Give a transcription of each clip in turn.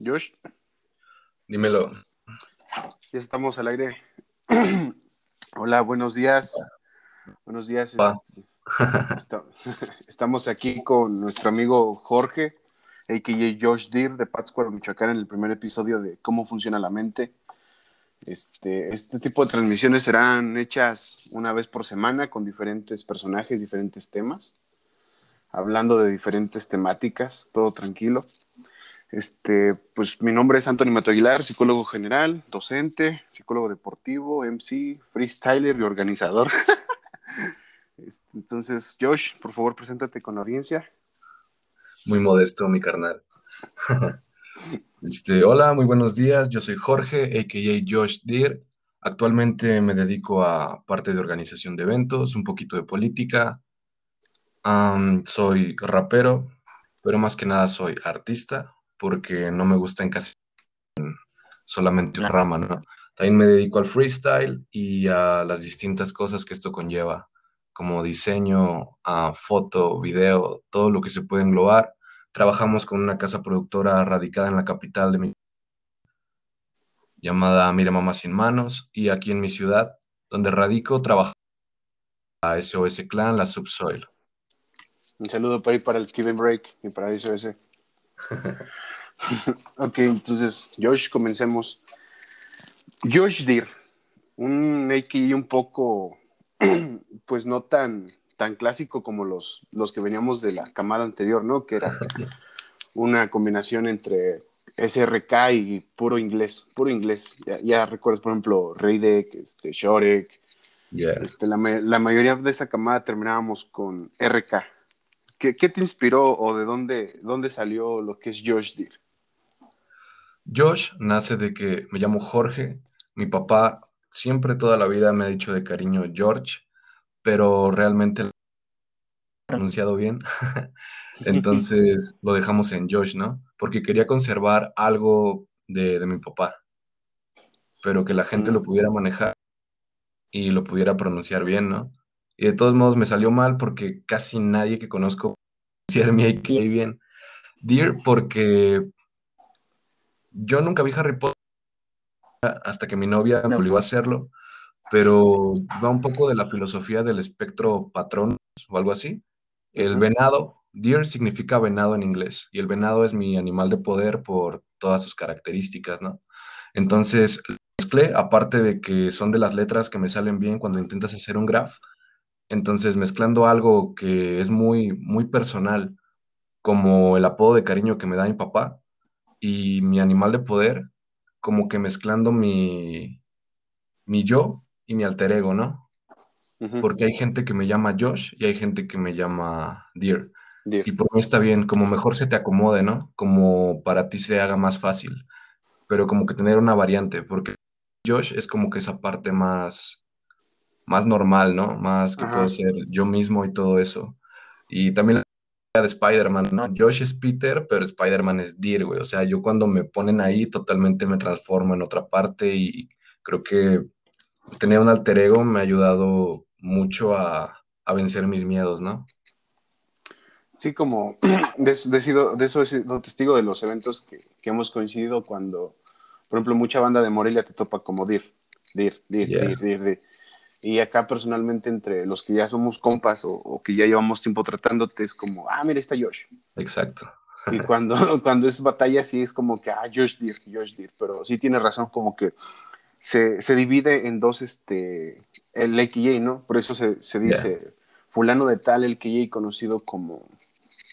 Josh, Dímelo. ya estamos al aire. Hola, buenos días. Buenos días. Este, esta- Estamos aquí con nuestro amigo Jorge, a.k.a. Josh Deer de Pátzcuaro, Michoacán, en el primer episodio de Cómo funciona la mente. Este, este tipo de transmisiones serán hechas una vez por semana con diferentes personajes, diferentes temas, hablando de diferentes temáticas, todo tranquilo. Este, pues mi nombre es Anthony Mato Aguilar, psicólogo general, docente, psicólogo deportivo, MC, freestyler y organizador. Este, entonces, Josh, por favor, preséntate con la audiencia. Muy modesto, mi carnal. Este, hola, muy buenos días. Yo soy Jorge, a.k.a. Josh Deer. Actualmente me dedico a parte de organización de eventos, un poquito de política. Soy rapero, pero más que nada soy artista, porque no me gusta encasillar en solamente una rama, ¿no? También me dedico al freestyle y a las distintas cosas que esto conlleva, como diseño, a foto, video, todo lo que se puede englobar. Trabajamos con una casa productora radicada en la capital de mi llamada Mira Mamá Sin Manos y aquí en mi ciudad, donde radico, trabajo a SOS Clan, la Subsoil. Un saludo para ir para el Kevin Break y para eso ese. Ok, entonces, Josh, comencemos. Josh Deer, un AKI un poco, pues no tan, tan clásico como los, los que veníamos de la camada anterior, ¿no? Que era una combinación entre SRK y puro inglés, puro inglés. Ya, ya recuerdas, por ejemplo, Reidek, este, Shorek, Yeah. este, la, la mayoría de esa camada terminábamos con RK. ¿Qué, qué te inspiró o de dónde, dónde salió lo que es Josh Deer? Josh nace de que me llamo Jorge. Mi papá siempre toda la vida me ha dicho de cariño George, pero realmente lo he pronunciado bien. Entonces lo dejamos en Josh, ¿no? Porque quería conservar algo de, de mi papá, pero que la gente Mm. lo pudiera manejar y lo pudiera pronunciar bien, ¿no? Y de todos modos me salió mal porque casi nadie que conozco pronunciar mi AKA bien. Dear, porque yo nunca vi Harry Potter hasta que mi novia me obligó a hacerlo, pero va un poco de la filosofía del espectro patrón o algo así. El venado, deer significa venado en inglés, y el venado es mi animal de poder por todas sus características, ¿no? Entonces, mezclé, aparte de que son de las letras que me salen bien cuando intentas hacer un graph, entonces mezclando algo que es muy, muy personal, como el apodo de cariño que me da mi papá, y mi animal de poder, como que mezclando mi, mi yo y mi alter ego, ¿no? Porque hay gente que me llama Josh y hay gente que me llama Deer. Deer. Y por mí está bien, como mejor se te acomode, ¿no? Como para ti se haga más fácil. Pero como que tener una variante, porque Josh es como que esa parte más, más normal, ¿no? Más que Ajá. puedo ser yo mismo y todo eso. Y también la idea de Spider-Man, ¿no? Josh es Peter, pero Spider-Man es Deer, güey. O sea, yo cuando me ponen ahí totalmente me transformo en otra parte y creo que tener un alter ego me ha ayudado mucho a, a vencer mis miedos, ¿no? Sí, como de, de sido- de eso he sido testigo de los eventos que, que hemos coincidido cuando, por ejemplo, mucha banda de Morelia te topa como Dir, Dir, Dir, Yeah. Dir, Dir, Dir. Y acá personalmente entre los que ya somos compas o, o que ya llevamos tiempo tratándote es como, ah, mira, está Josh. Exacto. Y cuando, cuando es batalla sí es como que, ah, Josh Deer, Josh Deer. Pero sí tiene razón, como que se, se divide en dos, este, el AKJ, ¿no? Por eso se, se dice fulano de tal, el KJ conocido como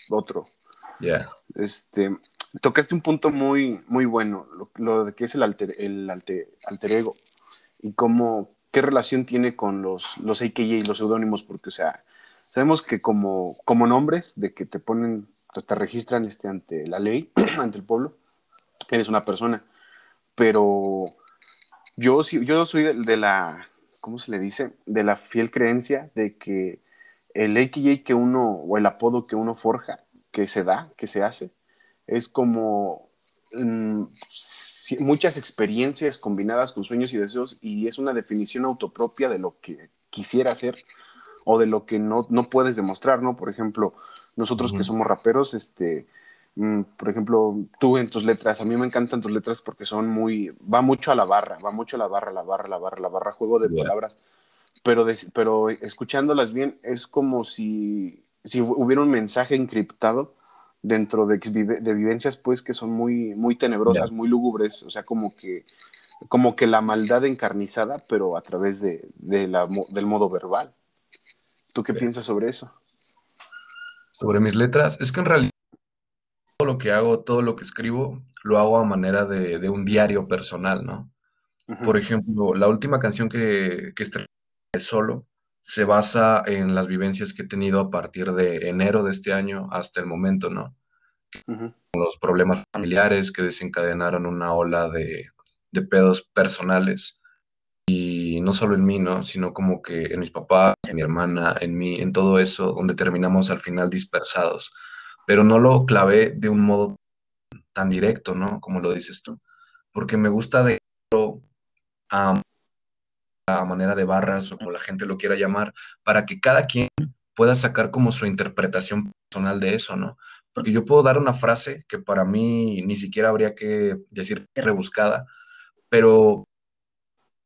otro. Yeah. Este, tocaste un punto muy, muy bueno, lo, lo de que es el alter, el alter, alter ego y cómo, qué relación tiene con los, los AKJ y los seudónimos, porque, o sea, sabemos que como, como nombres, de que te ponen, te, te registran este, ante la ley, ante el pueblo, eres una persona, pero yo, yo soy de, de la, ¿cómo se le dice? De la fiel creencia de que el AKJ que uno, o el apodo que uno forja, que se da, que se hace, es como mm, muchas experiencias combinadas con sueños y deseos y es una definición autopropia de lo que quisiera hacer o de lo que no, no puedes demostrar, ¿no? Por ejemplo, nosotros que Ujú. somos raperos, este, Mm, por ejemplo, tú en tus letras, a mí me encantan tus letras porque son muy, va mucho a la barra, va mucho a la barra, la barra, la barra, la barra, juego de palabras, pero, pero escuchándolas bien es como si, si hubiera un mensaje encriptado dentro de, de vivencias pues que son muy, muy tenebrosas, muy lúgubres, o sea, como que, como que la maldad encarnizada, pero a través de, de la, del modo verbal. ¿Tú qué piensas sobre eso? Sobre mis letras, es que en realidad todo lo que hago, todo lo que escribo, lo hago a manera de, un diario personal, ¿no? Por ejemplo, la última canción que, que estrené solo se basa en las vivencias que he tenido a partir de enero de este año hasta el momento, ¿no? Los problemas familiares que desencadenaron una ola de, de pedos personales y no solo en mí, ¿no? Sino como que en mis papás, en mi hermana, en mí, en todo eso, donde terminamos al final dispersados pero no lo clavé de un modo tan directo, ¿no? Como lo dices tú, porque me gusta de a, a manera de barras o como la gente lo quiera llamar, para que cada quien pueda sacar como su interpretación personal de eso, ¿no? Porque yo puedo dar una frase que para mí ni siquiera habría que decir rebuscada, pero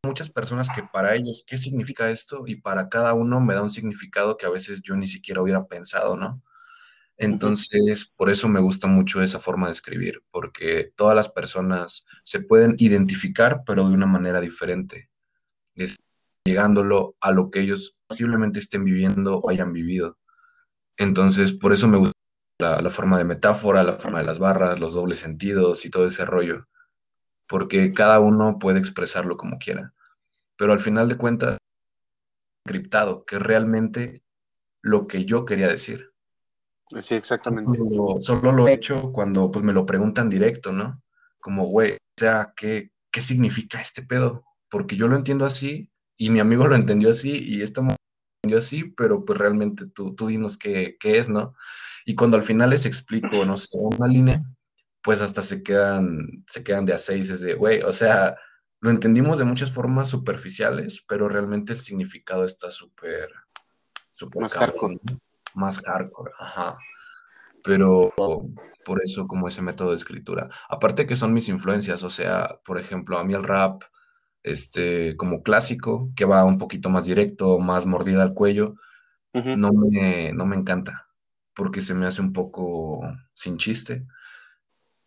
muchas personas que para ellos, ¿qué significa esto? Y para cada uno me da un significado que a veces yo ni siquiera hubiera pensado, ¿no? Entonces, por eso me gusta mucho esa forma de escribir, porque todas las personas se pueden identificar, pero de una manera diferente, llegándolo a lo que ellos posiblemente estén viviendo o hayan vivido. Entonces, por eso me gusta la, forma de metáfora, la forma de las barras, los dobles sentidos y todo ese rollo, porque cada uno puede expresarlo como quiera. Pero al final de cuentas, encriptado, que es realmente lo que yo quería decir. Sí, exactamente. Solo, lo he hecho cuando pues, me lo preguntan directo, ¿no? Como, güey, o sea, ¿qué, ¿qué significa este pedo? Porque yo lo entiendo así y mi amigo lo entendió así y esto lo entendió así, pero pues realmente tú, tú dinos qué, qué es, ¿no? Y cuando al final les explico, no sé, una línea, pues hasta se quedan, se quedan de a seis, es de, güey, o sea, lo entendimos de muchas formas superficiales, pero realmente el significado está súper, súper más hardcore más hardcore, ajá. Pero por eso como ese método de escritura. Aparte que son mis influencias, o sea, por ejemplo, a mí el rap, este, como clásico, que va un poquito más directo, más mordida al cuello, no, me, no me encanta, porque se me hace un poco sin chiste.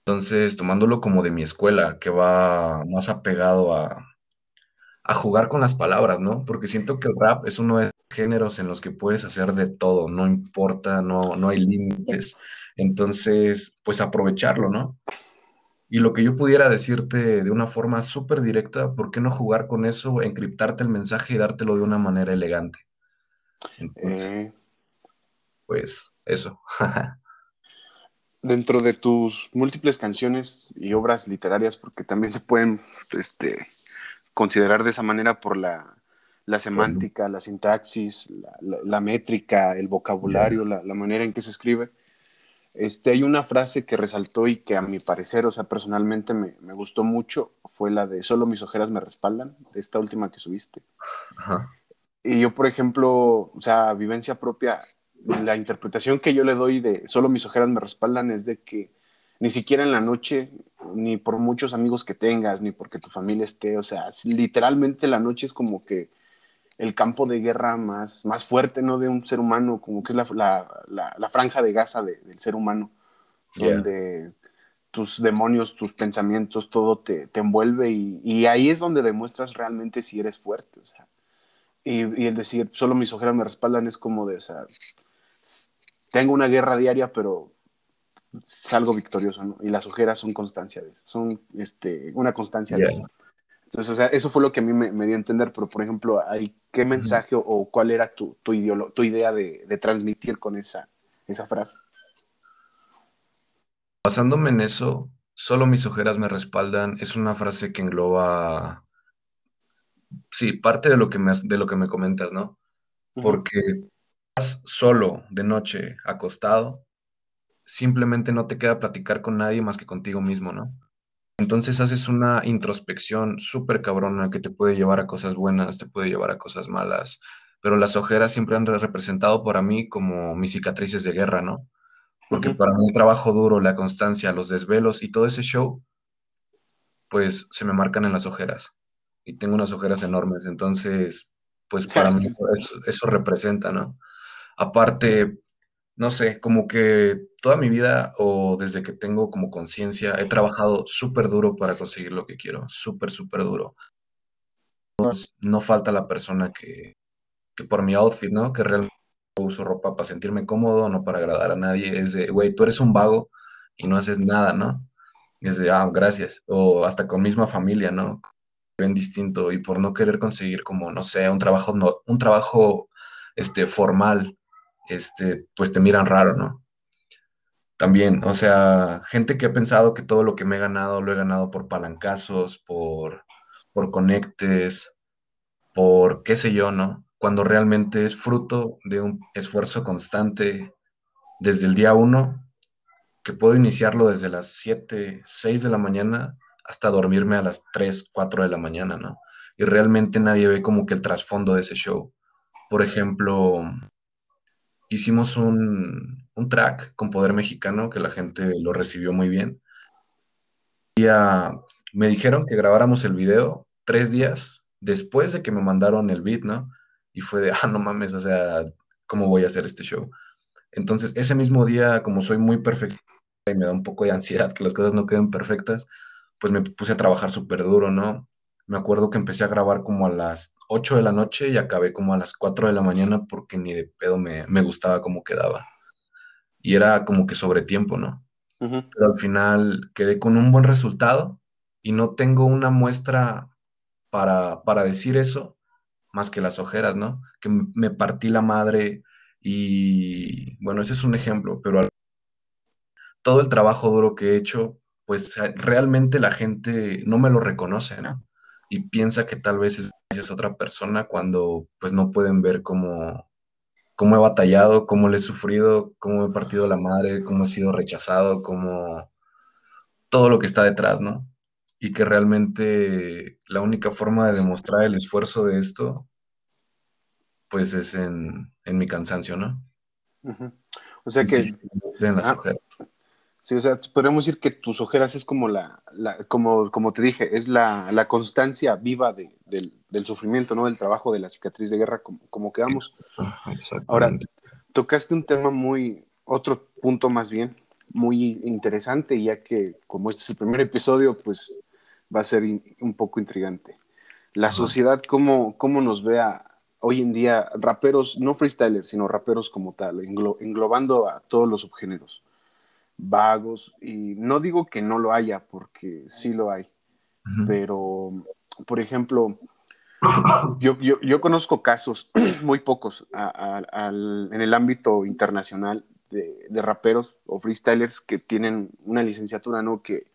Entonces, tomándolo como de mi escuela, que va más apegado a, a jugar con las palabras, ¿no? Porque siento que el rap es uno de géneros en los que puedes hacer de todo, no importa, no, no hay límites. Entonces, pues aprovecharlo, ¿no? Y lo que yo pudiera decirte de una forma súper directa, ¿por qué no jugar con eso, encriptarte el mensaje y dártelo de una manera elegante? Entonces, eh. pues eso. Dentro de tus múltiples canciones y obras literarias, porque también se pueden este, considerar de esa manera por la, la semántica, la sintaxis, la, métrica, el vocabulario, la, manera en que se escribe. Este, hay una frase que resaltó y que a mi parecer, o sea, personalmente me, gustó mucho, fue la de solo mis ojeras me respaldan, de esta última que subiste. Y yo, por ejemplo, o sea, vivencia propia, la interpretación que yo le doy de solo mis ojeras me respaldan es de que ni siquiera en la noche, ni por muchos amigos que tengas, ni porque tu familia esté, o sea, literalmente la noche es como que el campo de guerra más, más fuerte, ¿no? De un ser humano, como que es la, franja de Gaza del ser humano, donde tus demonios, tus pensamientos, todo te, envuelve y, ahí es donde demuestras realmente si eres fuerte, o sea. Y, el decir, solo mis ojeras me respaldan es como de, o sea, tengo una guerra diaria, pero salgo victorioso, ¿no? Y las ojeras son constancia de eso, son este, una constancia de eso. Entonces, o sea, eso fue lo que a mí me, dio a entender, pero por ejemplo, ¿qué mensaje o cuál era tu, tu, tu idea de, transmitir con esa, esa frase? Basándome en eso, solo mis ojeras me respaldan, es una frase que engloba, sí, parte de lo que me, de lo que me comentas, ¿no? Porque estás solo de noche, acostado, simplemente no te queda platicar con nadie más que contigo mismo, ¿no? Entonces haces una introspección súper cabrona que te puede llevar a cosas buenas, te puede llevar a cosas malas, pero las ojeras siempre han representado para mí como mis cicatrices de guerra, ¿no? Porque para mí el trabajo duro, la constancia, los desvelos y todo ese show, pues se me marcan en las ojeras. Y tengo unas ojeras enormes, entonces, pues para mí eso, representa, ¿no? Aparte, no sé, como que toda mi vida o desde que tengo como conciencia, he trabajado súper duro para conseguir lo que quiero, súper, súper duro. No, falta la persona que, que por mi outfit, ¿no? Que realmente uso ropa para sentirme cómodo, no para agradar a nadie. Es de, güey, tú eres un vago y no haces nada, ¿no? Es de, ah, gracias. O hasta con misma familia, ¿no? Ven distinto y por no querer conseguir como, no sé, un trabajo, no, un trabajo este, formal, este, pues te miran raro, ¿no? También, o sea, gente que ha pensado que todo lo que me he ganado lo he ganado por palancazos, por, por conectes, por qué sé yo, ¿no? cuando realmente es fruto de un esfuerzo constante desde el día uno, que puedo iniciarlo desde las 7, 6 de la mañana hasta dormirme a las 3, 4 de la mañana, ¿no? Y realmente nadie ve como que el trasfondo de ese show. Por ejemplo, hicimos un, un track con Poder Mexicano que la gente lo recibió muy bien. Y me dijeron que grabáramos el video tres días después de que me mandaron el beat, ¿no? y fue de, ah, no mames, o sea, ¿cómo voy a hacer este show? Entonces, ese mismo día, como soy muy perfecto y me da un poco de ansiedad que las cosas no queden perfectas, pues me puse a trabajar súper duro, ¿no? Me acuerdo que empecé a grabar como a las 8 de la noche y acabé como a las 4 de la mañana porque ni de pedo me, gustaba cómo quedaba. Y era como que sobre tiempo, ¿no? Pero al final quedé con un buen resultado y no tengo una muestra para, para decir eso, más que las ojeras, ¿no? Que me partí la madre y bueno, ese es un ejemplo, pero todo el trabajo duro que he hecho, pues realmente la gente no me lo reconoce, ¿no? Y piensa que tal vez es, otra persona cuando pues no pueden ver cómo, cómo he batallado, cómo le he sufrido, cómo he partido la madre, cómo he sido rechazado, cómo todo lo que está detrás, ¿no? y que realmente la única forma de demostrar el esfuerzo de esto, pues es en, mi cansancio, ¿no? O sea que... En las ah, ojeras. Sí, o sea, podríamos decir que tus ojeras es como la, como, como te dije, es la, constancia viva del, sufrimiento, ¿no? Del trabajo de la cicatriz de guerra, como, como quedamos. Ahora, tocaste un tema muy, otro punto más bien, muy interesante, ya que como este es el primer episodio, pues va a ser un poco intrigante. La sociedad, ¿cómo, cómo nos ve hoy en día raperos, no freestylers, sino raperos como tal, englobando a todos los subgéneros? Vagos, y no digo que no lo haya, porque sí lo hay, pero, por ejemplo, yo, yo, conozco casos, muy pocos, en el ámbito internacional de, de, raperos o freestylers que tienen una licenciatura, ¿no? Que,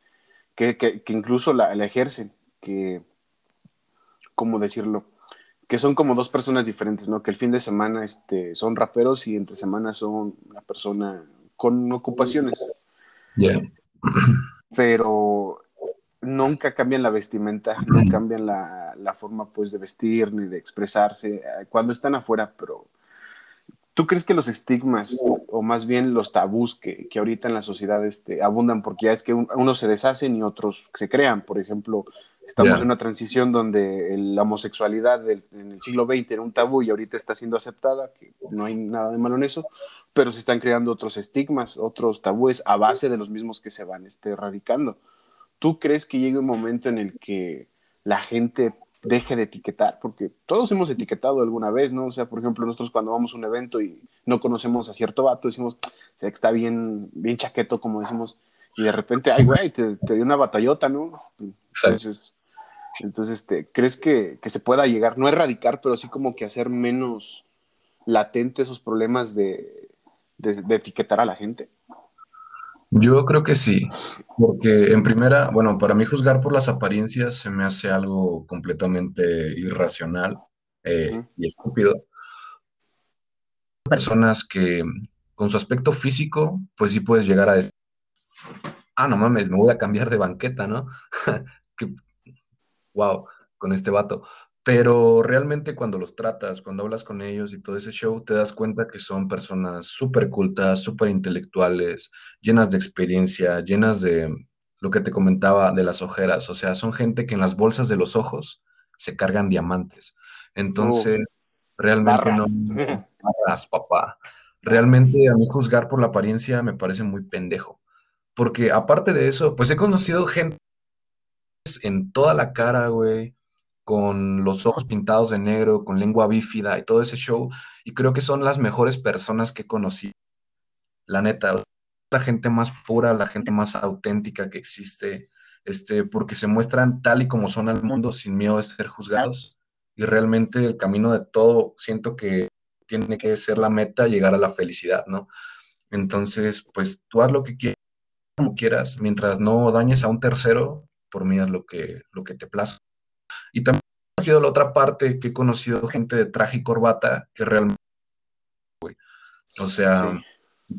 que, incluso la, ejercen, que, ¿cómo decirlo? Que son como dos personas diferentes, ¿no? Que el fin de semana este, son raperos y entre semana son una persona con ocupaciones. Pero nunca cambian la vestimenta, no cambian la, la, forma pues de vestir ni de expresarse eh, cuando están afuera, pero ¿Tú crees que los estigmas, o más bien los tabús que, que ahorita en la sociedad este, abundan, porque ya es que unos se deshacen y otros se crean? Por ejemplo, estamos en una transición donde la homosexualidad en el siglo XX era un tabú y ahorita está siendo aceptada, que no hay nada de malo en eso, pero se están creando otros estigmas, otros tabúes a base de los mismos que se van este, erradicando. ¿Tú crees que llegue un momento en el que la gente deje de etiquetar, porque todos hemos etiquetado alguna vez, ¿no? O sea, por ejemplo, nosotros cuando vamos a un evento y no conocemos a cierto vato, decimos, que está bien, bien chaqueto, como decimos, y de repente, ay, güey, te, dio una batallota, ¿no? Entonces, entonces este, ¿crees que, se pueda llegar, no erradicar, pero sí como que hacer menos latente esos problemas de etiquetar a la gente? Yo creo que sí, porque en primera, bueno, para mí juzgar por las apariencias se me hace algo completamente irracional eh, y estúpido. Personas que con su aspecto físico, pues sí puedes llegar a decir, ah, no mames, me voy a cambiar de banqueta, ¿no? wow, con este vato. pero realmente cuando los tratas, cuando hablas con ellos y todo ese show, te das cuenta que son personas súper cultas, súper intelectuales, llenas de experiencia, llenas de lo que te comentaba de las ojeras, o sea, son gente que en las bolsas de los ojos se cargan diamantes. Entonces, realmente no... Barras, papá. Realmente a mí juzgar por la apariencia me parece muy pendejo. Porque aparte de eso, pues he conocido gente en toda la cara, güey, con los ojos pintados de negro, con lengua bífida y todo ese show. Y creo que son las mejores personas que conocí. La neta, la gente más pura, la gente más auténtica que existe, este, porque se muestran tal y como son al mundo sin miedo de ser juzgados. Y realmente el camino de todo, siento que tiene que ser la meta, llegar a la felicidad, ¿no? Entonces, pues tú haz lo que quieras, como quieras, mientras no dañes a un tercero, por mí es lo que, lo que te plazca. Y también ha sido la otra parte que he conocido gente de traje y corbata que realmente, güey. O sea,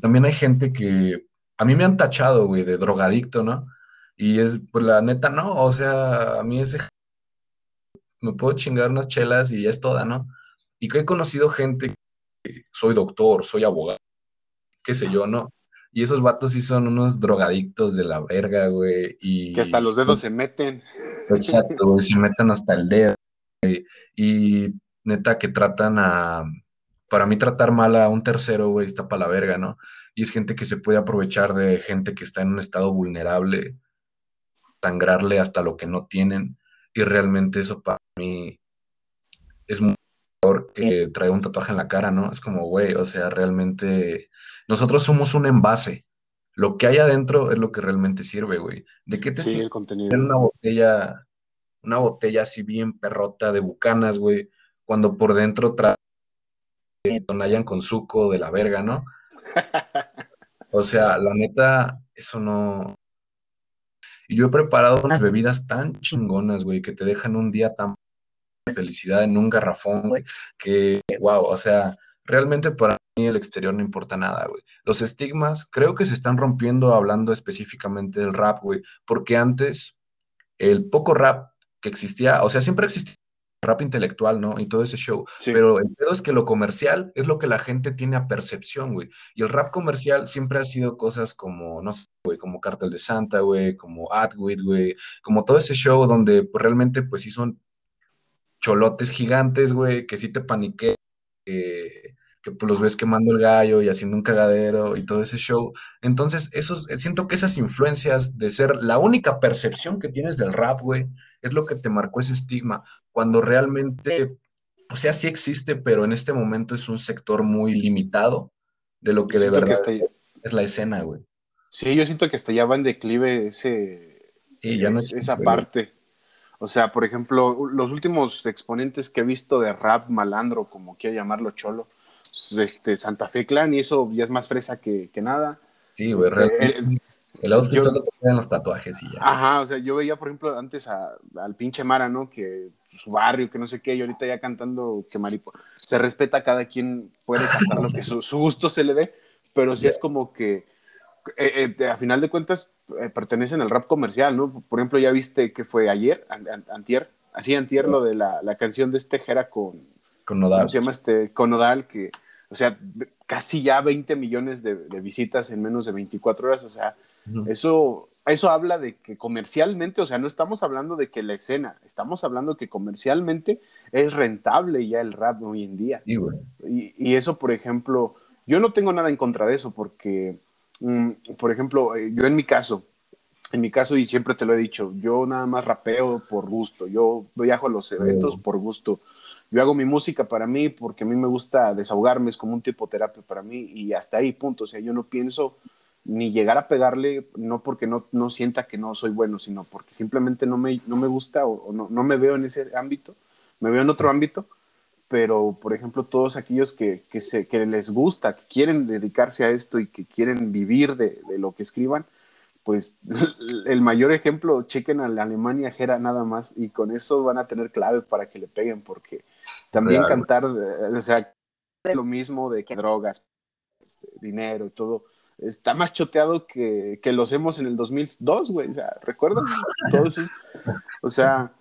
también hay gente que a mí me han tachado, güey, de drogadicto, ¿no? Y es, pues la neta, no, o sea, a mí ese me puedo chingar unas chelas y ya es toda, ¿no? Y que he conocido gente que soy doctor, soy abogado, qué sé yo, ¿no? Y esos vatos sí son unos drogadictos de la verga, güey. Y, que hasta los dedos se meten. Exacto, güey, se meten hasta el dedo. Y neta que tratan a, para mí tratar mal a un tercero, güey, está para la verga, ¿no? Y es gente que se puede aprovechar de gente que está en un estado vulnerable, sangrarle hasta lo que no tienen. Y realmente eso para mí es muy peor que traer un tatuaje en la cara, ¿no? Es como, güey, o sea, realmente nosotros somos un envase. Lo que hay adentro es lo que realmente sirve, güey. ¿De qué te sirve el contenido? una botella una botella así bien perrota de bucanas, güey, cuando por dentro trae Tonayan con suco de la verga, ¿no? O sea, la neta, eso no. Y yo he preparado unas bebidas tan chingonas, güey, que te dejan un día tan de felicidad en un garrafón, güey, que, wow, o sea, realmente para mí el exterior no importa nada, güey. Los estigmas creo que se están rompiendo hablando específicamente del rap, güey, porque antes el poco rap que existía, o sea, siempre existía rap intelectual, ¿no? Y todo ese show. Pero el pedo es que lo comercial es lo que la gente tiene a percepción, güey. Y el rap comercial siempre ha sido cosas como, no sé, güey, como Cartel de Santa, güey, como Atwit, güey, como todo ese show donde pues, realmente, pues sí son cholotes gigantes, güey, que sí te paniqué, que pues, los ves quemando el gallo y haciendo un cagadero y todo ese show. Entonces, eso, siento que esas influencias de ser la única percepción que tienes del rap, güey, es lo que te marcó ese estigma, cuando realmente, o sea, sí existe, pero en este momento es un sector muy limitado de lo que de verdad es la escena, güey. Sí, yo siento que hasta ya va en declive ese, ya no esa parte. O sea, por ejemplo, los últimos exponentes que he visto de rap malandro, como quiero llamarlo cholo, este, Santa Fe Clan, y eso ya es más fresa que, nada. Sí, güey, este, el outfit solo te quedan los tatuajes y ya. Ajá, o sea, yo veía, por ejemplo, antes al pinche Mara, ¿no? Que su barrio, que no sé qué, y ahorita ya cantando que Maripo. Se respeta, cada quien puede cantar lo que su, gusto se le dé, pero sí es como que, eh, eh, a final de cuentas, eh, pertenecen al rap comercial, ¿no? Por ejemplo, ya viste que fue ayer, antier, así antier, lo de la, la canción de este Jera con... Con Nodal. ¿Cómo se llama este? Con Nodal, que, o sea, casi ya 20 millones de, de visitas en menos de 24 horas, o sea eso, eso habla de que comercialmente, o sea, no estamos hablando de que la escena, estamos hablando que comercialmente es rentable ya el rap hoy en día. y, eso, por ejemplo, yo no tengo nada en contra de eso, porque, mm, por ejemplo, eh, yo en mi caso, en mi caso, y siempre te lo he dicho, yo nada más rapeo por gusto, yo viajo a los eventos por gusto. Yo hago mi música para mí porque a mí me gusta desahogarme, es como un tipo terapia para mí y hasta ahí, punto. O sea, yo no pienso ni llegar a pegarle, no porque no, no sienta que no soy bueno, sino porque simplemente no me, no me gusta o, no, no, me veo en ese ámbito, me veo en otro ámbito, pero por ejemplo todos aquellos que, que, se, que les gusta, que quieren dedicarse a esto y que quieren vivir de, de lo que escriban, pues el mayor ejemplo, chequen a la Alemania Jera nada más y con eso van a tener clave para que le peguen, porque también cantar, o sea, lo mismo de que drogas, este, dinero y todo, está más choteado que, que los hemos en el 2002, güey. O sea, ¿recuerdas? o sea,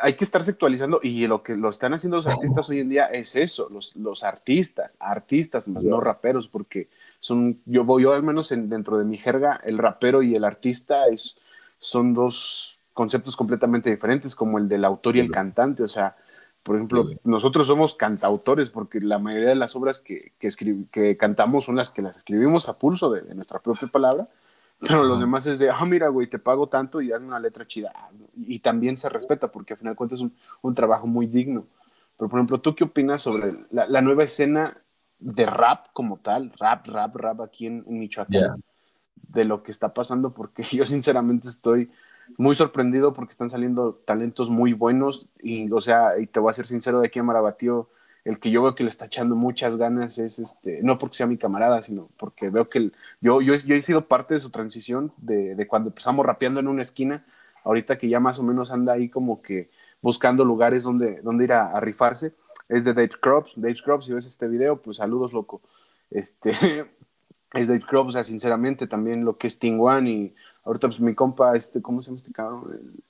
hay que estarse actualizando y lo que lo están haciendo los artistas hoy en día es eso, los, los artistas, artistas, más no raperos, porque son, yo voy, yo al menos dentro de mi jerga, el rapero y el artista es, son dos conceptos completamente diferentes, como el del autor y el cantante, o sea, por ejemplo, nosotros somos cantautores porque la mayoría de las obras que, que, que cantamos son las que las escribimos a pulso de, nuestra propia palabra, pero los demás es de, ah, mira, güey, te pago tanto y hazme una letra chida. Y, también se respeta porque al final de cuentas es un, un, trabajo muy digno. Pero, por ejemplo, ¿tú qué opinas sobre la, la nueva escena de rap como tal, rap, rap, rap aquí en, Michoacán? De lo que está pasando, porque yo sinceramente estoy muy sorprendido porque están saliendo talentos muy buenos y, o sea, y te voy a ser sincero, de aquí a Marabatío, el que yo veo que le está echando muchas ganas es, este, no porque sea mi camarada, sino porque veo que yo, yo, yo he sido parte de su transición, de, de, cuando empezamos rapeando en una esquina, ahorita que ya más o menos anda ahí como que buscando lugares donde, donde ir a, rifarse, es de Dave Crops, Dave Crops, si ves este video, pues saludos, loco. Este, es Dave Crops, o sea, sinceramente, también lo que es One y Ahorita, pues mi compa, este, ¿cómo se llama este cabrón?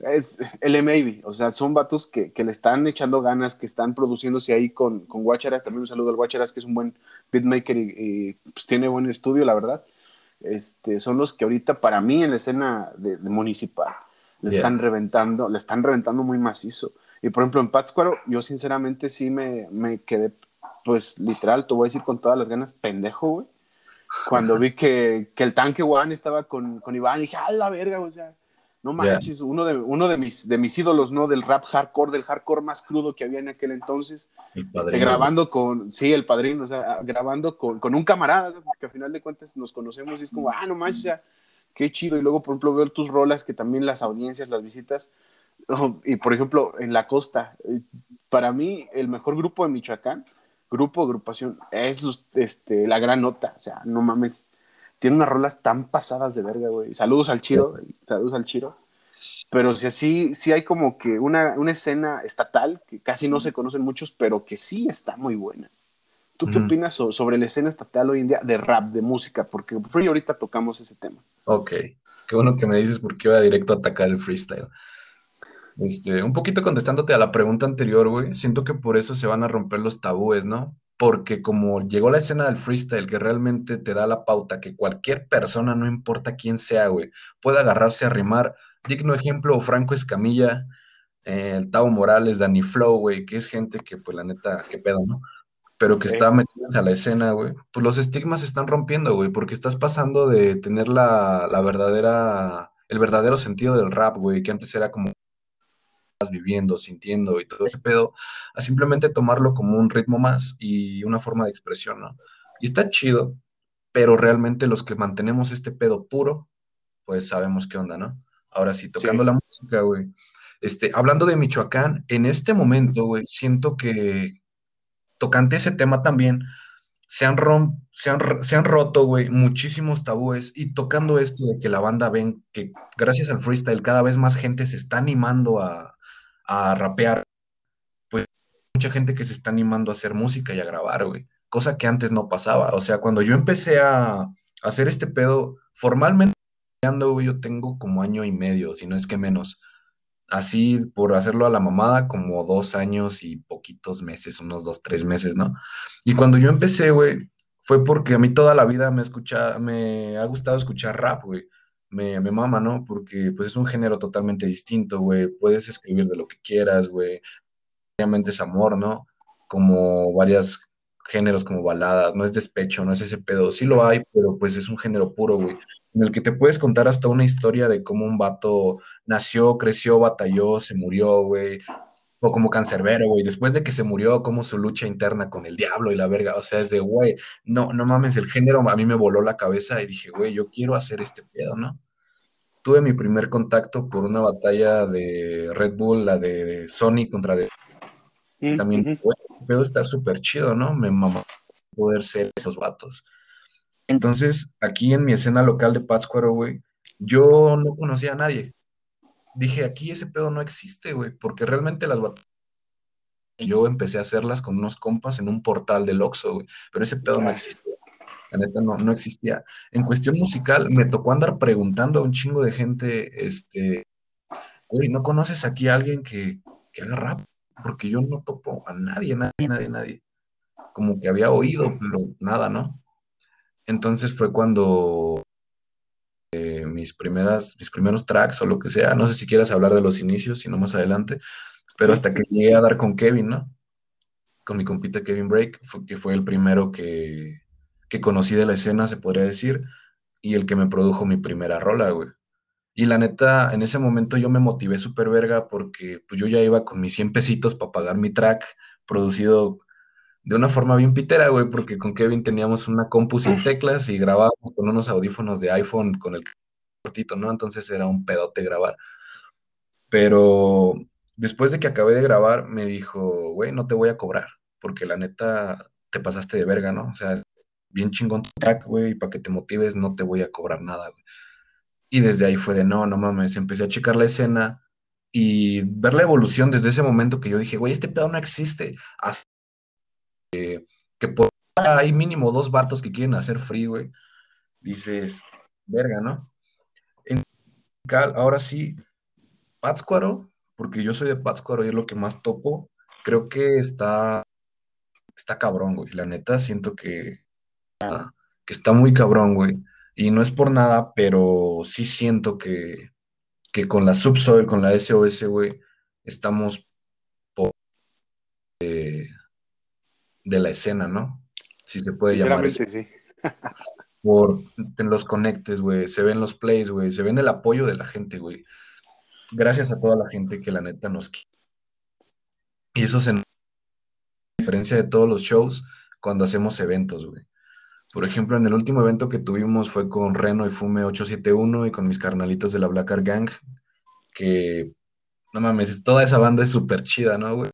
es el Maybe, o sea, son vatos que, que, le están echando ganas, que están produciéndose ahí con, con Guacharas, también un saludo al Guacharas, que es un buen beatmaker y, pues, tiene buen estudio, la verdad. Este, son los que ahorita para mí en la escena de, municipal le están reventando, le están reventando muy macizo. Y por ejemplo en Pátzcuaro, yo sinceramente sí me, me quedé, pues literal, te voy a decir con todas las ganas, pendejo, güey cuando vi que, que el tanque One estaba con, con Iván, dije, ¡a la verga! O sea, no manches, uno, de, uno de, mis, de mis ídolos, ¿no? Del rap hardcore, del hardcore más crudo que había en aquel entonces. Este, grabando con, sí, el padrino, o sea, grabando con, con un camarada, porque al final de cuentas nos conocemos y es como, ah, no manches, o sea, qué chido. Y luego, por ejemplo, veo tus rolas que también las audiencias, las visitas. Y por ejemplo, en la costa, eh, para mí, el mejor grupo de Michoacán grupo, agrupación, es este, la gran nota. O sea, no mames. Tiene unas rolas tan pasadas de verga, güey. Saludos al Chiro, saludos al Chiro. Pero si así, sí hay como que una, una, escena estatal que casi no se conocen muchos, pero que sí está muy buena. ¿Tú qué opinas sobre la escena estatal hoy en día de rap, de música? Porque Free ahorita tocamos ese tema. Ok, qué bueno que me dices porque iba directo a atacar el freestyle. Este, un poquito contestándote a la pregunta anterior, güey, siento que por eso se van a romper los tabúes, ¿no? Porque como llegó la escena del freestyle que realmente te da la pauta que cualquier persona, no importa quién sea, güey, puede agarrarse a rimar. Digno ejemplo, Franco Escamilla, eh, el Tavo Morales, Danny Flow, güey, que es gente que, pues, la neta, qué pedo, ¿no? Pero que está metiéndose a la escena, güey. Pues los estigmas se están rompiendo, güey, porque estás pasando de tener la, la verdadera, el verdadero sentido del rap, güey, que antes era como viviendo, sintiendo y todo ese pedo, a simplemente tomarlo como un ritmo más y una forma de expresión, ¿no? Y está chido, pero realmente los que mantenemos este pedo puro, pues sabemos qué onda, ¿no? Ahora sí, tocando la música, güey. Este, hablando de Michoacán, en este momento, güey, siento que tocante ese tema también, se han, se han, se han roto, güey, muchísimos tabúes y tocando esto de que la banda ven que gracias al freestyle cada vez más gente se está animando a, a rapear, pues mucha gente que se está animando a hacer música y a grabar, güey. Cosa que antes no pasaba. O sea, cuando yo empecé a, hacer este pedo, formalmente, yo tengo como año y medio, si no es que menos. Así, por hacerlo a la mamada, como dos años y poquitos meses, unos dos, tres meses, ¿no? Y cuando yo empecé, güey, fue porque a mí toda la vida me, escucha, me ha gustado escuchar rap, güey me, me mama, ¿no? Porque pues es un género totalmente distinto, güey. Puedes escribir de lo que quieras, güey. Obviamente es amor, ¿no? Como varios géneros como baladas, no es despecho, no es ese pedo. Sí lo hay, pero pues es un género puro, güey. En el que te puedes contar hasta una historia de cómo un vato nació, creció, batalló, se murió, güey o como cancerbero, güey, después de que se murió, como su lucha interna con el diablo y la verga, o sea, es de, güey, no, no mames, el género a mí me voló la cabeza y dije, güey, yo quiero hacer este pedo, ¿no? Tuve mi primer contacto por una batalla de Red Bull, la de, Sony contra de... También, güey, el pedo está súper chido, ¿no? Me mamá poder ser esos vatos. Entonces, aquí en mi escena local de Pátzcuaro, güey, yo no conocía a nadie dije, aquí ese pedo no existe, güey, porque realmente las batallas yo empecé a hacerlas con unos compas en un portal del Oxxo, güey, pero ese pedo no existía. La neta no, no existía. En cuestión musical, me tocó andar preguntando a un chingo de gente, este, ¿no conoces aquí a alguien que, que haga rap? Porque yo no topo a nadie, nadie, nadie, nadie. Como que había oído, pero nada, ¿no? Entonces fue cuando eh, mis, primeras, mis primeros tracks o lo que sea, no sé si quieras hablar de los inicios, sino más adelante, pero hasta que llegué a dar con Kevin, ¿no? Con mi compita Kevin Break, que fue el primero que, que conocí de la escena, se podría decir, y el que me produjo mi primera rola, güey. Y la neta, en ese momento yo me motivé súper verga porque pues, yo ya iba con mis 100 pesitos para pagar mi track producido de una forma bien pitera, güey, porque con Kevin teníamos una compu sin teclas y grabábamos con unos audífonos de iPhone con el cortito, ¿no? Entonces era un pedote grabar. Pero después de que acabé de grabar, me dijo, güey, no te voy a cobrar, porque la neta te pasaste de verga, ¿no? O sea, bien chingón tu track, güey, y para que te motives no te voy a cobrar nada, güey. Y desde ahí fue de, no, no mames, empecé a checar la escena y ver la evolución desde ese momento que yo dije, güey, este pedo no existe. Hasta que por hay mínimo dos vatos que quieren hacer free, güey. Dices, verga, ¿no? En ahora sí, Pátzcuaro, porque yo soy de Pátzcuaro y es lo que más topo, creo que está, está cabrón, güey. La neta, siento que, que está muy cabrón, güey. Y no es por nada, pero sí siento que, que con la Subsoil, con la SOS, güey, estamos por, eh, de la escena, ¿no? Si se puede llamar así. sí. Por en los conectes, güey, se ven los plays, güey, se ven el apoyo de la gente, güey. Gracias a toda la gente que la neta nos Y eso se diferencia de todos los shows cuando hacemos eventos, güey. Por ejemplo, en el último evento que tuvimos fue con Reno y Fume 871 y con mis carnalitos de la Black Art Gang, que no mames, toda esa banda es súper chida, ¿no, güey?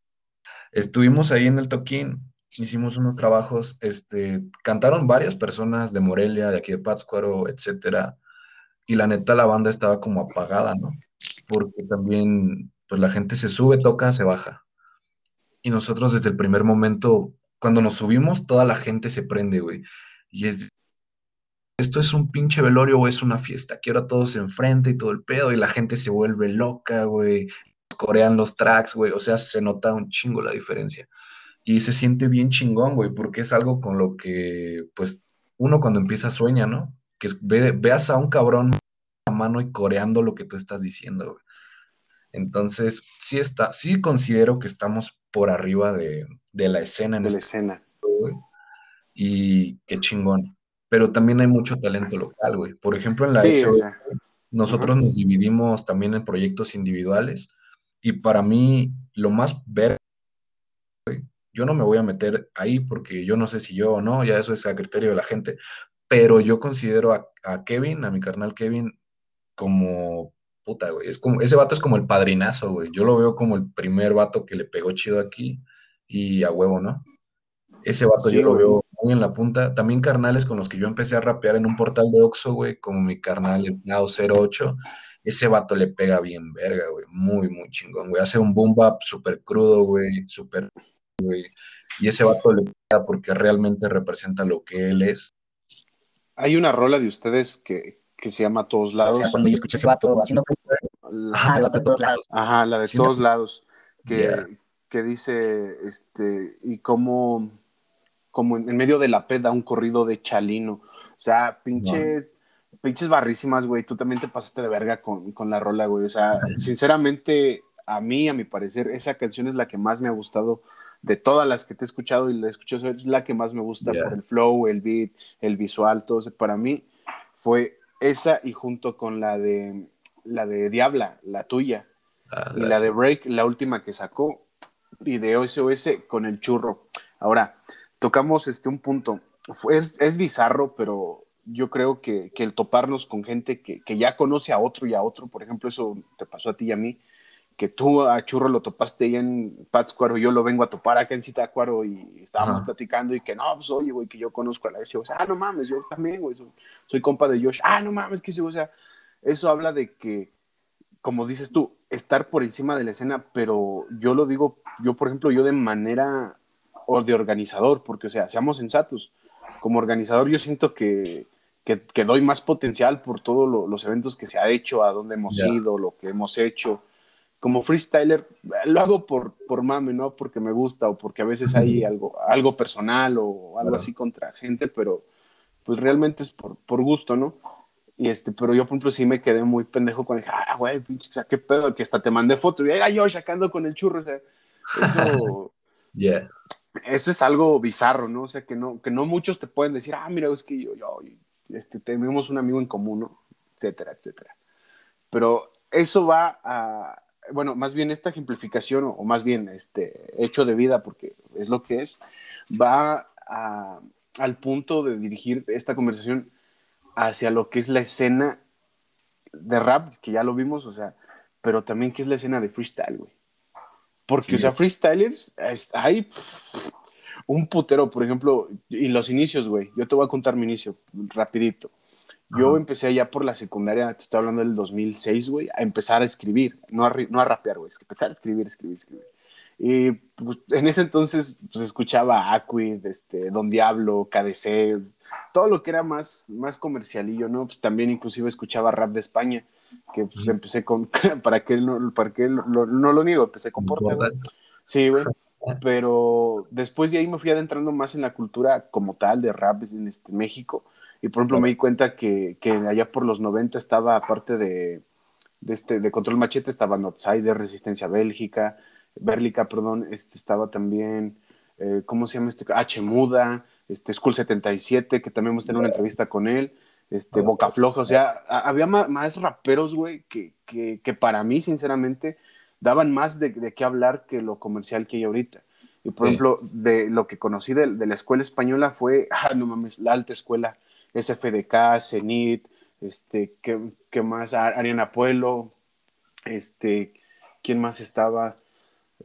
Estuvimos ahí en el toquín hicimos unos trabajos, este, cantaron varias personas de Morelia, de aquí de Pátzcuaro, etcétera, y la neta la banda estaba como apagada, ¿no? Porque también, pues la gente se sube, toca, se baja. Y nosotros desde el primer momento, cuando nos subimos, toda la gente se prende, güey. Y es, esto es un pinche velorio o es una fiesta. Quiero a todos enfrente y todo el pedo, y la gente se vuelve loca, güey. Corean los tracks, güey. O sea, se nota un chingo la diferencia y se siente bien chingón, güey, porque es algo con lo que, pues, uno cuando empieza sueña, ¿no? Que veas a un cabrón a mano y coreando lo que tú estás diciendo, güey. Entonces, sí está, sí considero que estamos por arriba de, la escena en de la este escena. Y qué chingón. Pero también hay mucho talento local, güey. Por ejemplo, en la nosotros nos dividimos también en proyectos individuales y para mí lo más ver yo no me voy a meter ahí porque yo no sé si yo o no, ya eso es a criterio de la gente, pero yo considero a, Kevin, a mi carnal Kevin, como puta, güey. Es como, ese vato es como el padrinazo, güey. Yo lo veo como el primer vato que le pegó chido aquí y a huevo, ¿no? Ese vato yo lo veo muy en la punta. También carnales con los que yo empecé a rapear en un portal de Oxxo, güey, como mi carnal, el 08. Ese vato le pega bien verga, güey. Muy, muy chingón, güey. Hace un boom bap súper crudo, güey. Súper y ese vato le queda porque realmente representa lo que él es. Hay una rola de ustedes que, se llama Todos Lados. cuando yo escuché ese vato Ajá, la de todos lados. Ajá, la de todos lados. Que, que dice, este, y como, como en medio de la peda, un corrido de Chalino. O sea, pinches, pinches barrísimas, güey. Tú también te pasaste de verga con, con la rola, güey. O sea, sinceramente, a mí, a mi parecer, esa canción es la que más me ha gustado de todas las que te he escuchado y la escuché, es la que más me gusta por el flow, el beat, el visual, todo eso. Para mí fue esa y junto con la de la de Diabla, la tuya, ah, y la de Break, la última que sacó, y de SOS con el churro. Ahora, tocamos este un punto. es, es, bizarro, pero yo creo que, que el toparnos con gente que, que, ya conoce a otro y a otro, por ejemplo, eso te pasó a ti y a mí, que tú a Churro lo topaste ahí en Pátzcuaro, yo lo vengo a topar acá en Citácuaro y estábamos platicando y que no, pues oye, güey, que yo conozco a la S, o sea, ah, no mames, yo también, güey, soy, compa de Josh, ah, no mames, que sí, o sea, eso habla de que, como dices tú, estar por encima de la escena, pero yo lo digo, yo por ejemplo, yo de manera o de organizador, porque o sea, seamos sensatos, como organizador yo siento que, que, doy más potencial por todos los eventos que se ha hecho, a dónde hemos ido, lo que hemos hecho, como freestyler, lo hago por, por mame, ¿no? Porque me gusta o porque a veces hay algo, algo personal o algo así contra gente, pero pues realmente es por, por gusto, ¿no? Y este, pero yo, por ejemplo, sí me quedé muy pendejo con dije, ah, güey, pinche, o sea, qué pedo, que hasta te mandé foto y era yo sacando con el churro, o sea, eso, Yeah. Eso es algo bizarro, ¿no? O sea, que no, que no muchos te pueden decir, ah, mira, es que yo, yo, este, tenemos un amigo en común, ¿no? Etcétera, etcétera. Pero eso va a, bueno, más bien esta ejemplificación, o, más bien este hecho de vida, porque es lo que es, va a- al punto de dirigir esta conversación hacia lo que es la escena de rap, que ya lo vimos, o sea, pero también que es la escena de freestyle, güey. Porque, Sí. o sea, freestylers, es- hay un putero, por ejemplo, y los inicios, güey. Yo te voy a contar mi inicio, rapidito. Yo Ajá. empecé allá por la secundaria, te estoy hablando del 2006, güey, a empezar a escribir, no a, no a rapear, güey, es que empezar a escribir, escribir, escribir. Y pues, en ese entonces pues, escuchaba Aquid, este, Don Diablo, KDC, todo lo que era más, más comercialillo, ¿no? Pues, también inclusive escuchaba rap de España, que pues empecé con, ¿para no, para qué lo- lo- no lo niego? Empecé con importa. güey. Sí, güey. Pero después de ahí me fui adentrando más en la cultura como tal de rap en este, México. Y por ejemplo me di cuenta que, que allá por los 90 estaba, aparte de, de, este, de Control Machete, estaba Outsider, Resistencia Bélgica, Bérlica, perdón, este, estaba también, eh, ¿cómo se llama este? H. Muda, este, School 77, que también hemos tenido una entrevista con él, este, Ah, Boca Floja, o sea, había ma- más, raperos, güey, que, que, que para mí, sinceramente, daban más de, de qué hablar que lo comercial que hay ahorita. Y por Sí. ejemplo, de lo que conocí de, de la escuela española fue, ah, no mames, la alta escuela, SFDK, CENIT, este, ¿qué, qué más? Ar- Ariana Pueblo, este, ¿quién más estaba?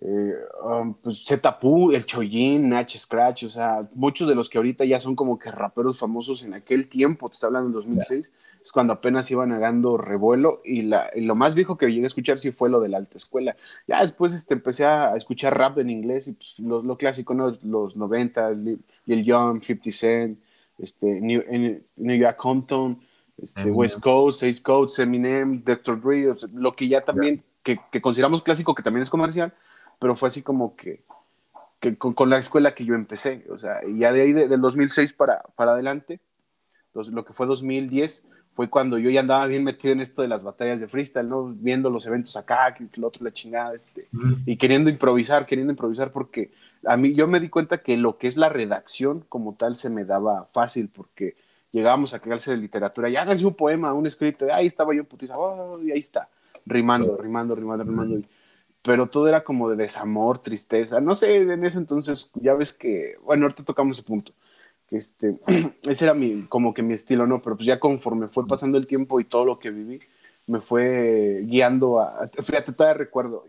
Eh, um, pues Zetapu, el Choyin, Nach Scratch, o sea, muchos de los que ahorita ya son como que raperos famosos en aquel tiempo, te estoy hablando del 2006, es cuando apenas iban hagando revuelo y, la, y lo más viejo que llegué a escuchar sí fue lo de la alta escuela. Ya después este, empecé a escuchar rap en inglés y pues, lo, lo clásico, ¿no? los 90, Lil Jon, 50 Cent, este, New, en- New York Compton, este, Eminem. West Coast, Ace Codes, Eminem, Dr. Dre, o sea, lo que ya también, que, que consideramos clásico, que también es comercial, pero fue así como que, que con, con la escuela que yo empecé, o sea, y ya de ahí, de- del 2006 para, para adelante, los- lo que fue 2010, fue cuando yo ya andaba bien metido en esto de las batallas de freestyle, ¿no? Viendo los eventos acá, que, lo otro, la chingada, este, y queriendo improvisar, queriendo improvisar, porque a mí yo me di cuenta que lo que es la redacción como tal se me daba fácil, porque llegábamos a clase de literatura y háganse un poema, un escrito, y ahí estaba yo putiza, oh, y ahí está, rimando, rimando, rimando, rimando. y- pero todo era como de desamor, tristeza, no sé, en ese entonces ya ves que, bueno, ahorita tocamos ese punto, que este, ese era mi, como que mi estilo, ¿no? Pero pues ya conforme fue pasando el tiempo y todo lo que viví, me fue guiando a, fíjate, todavía recuerdo,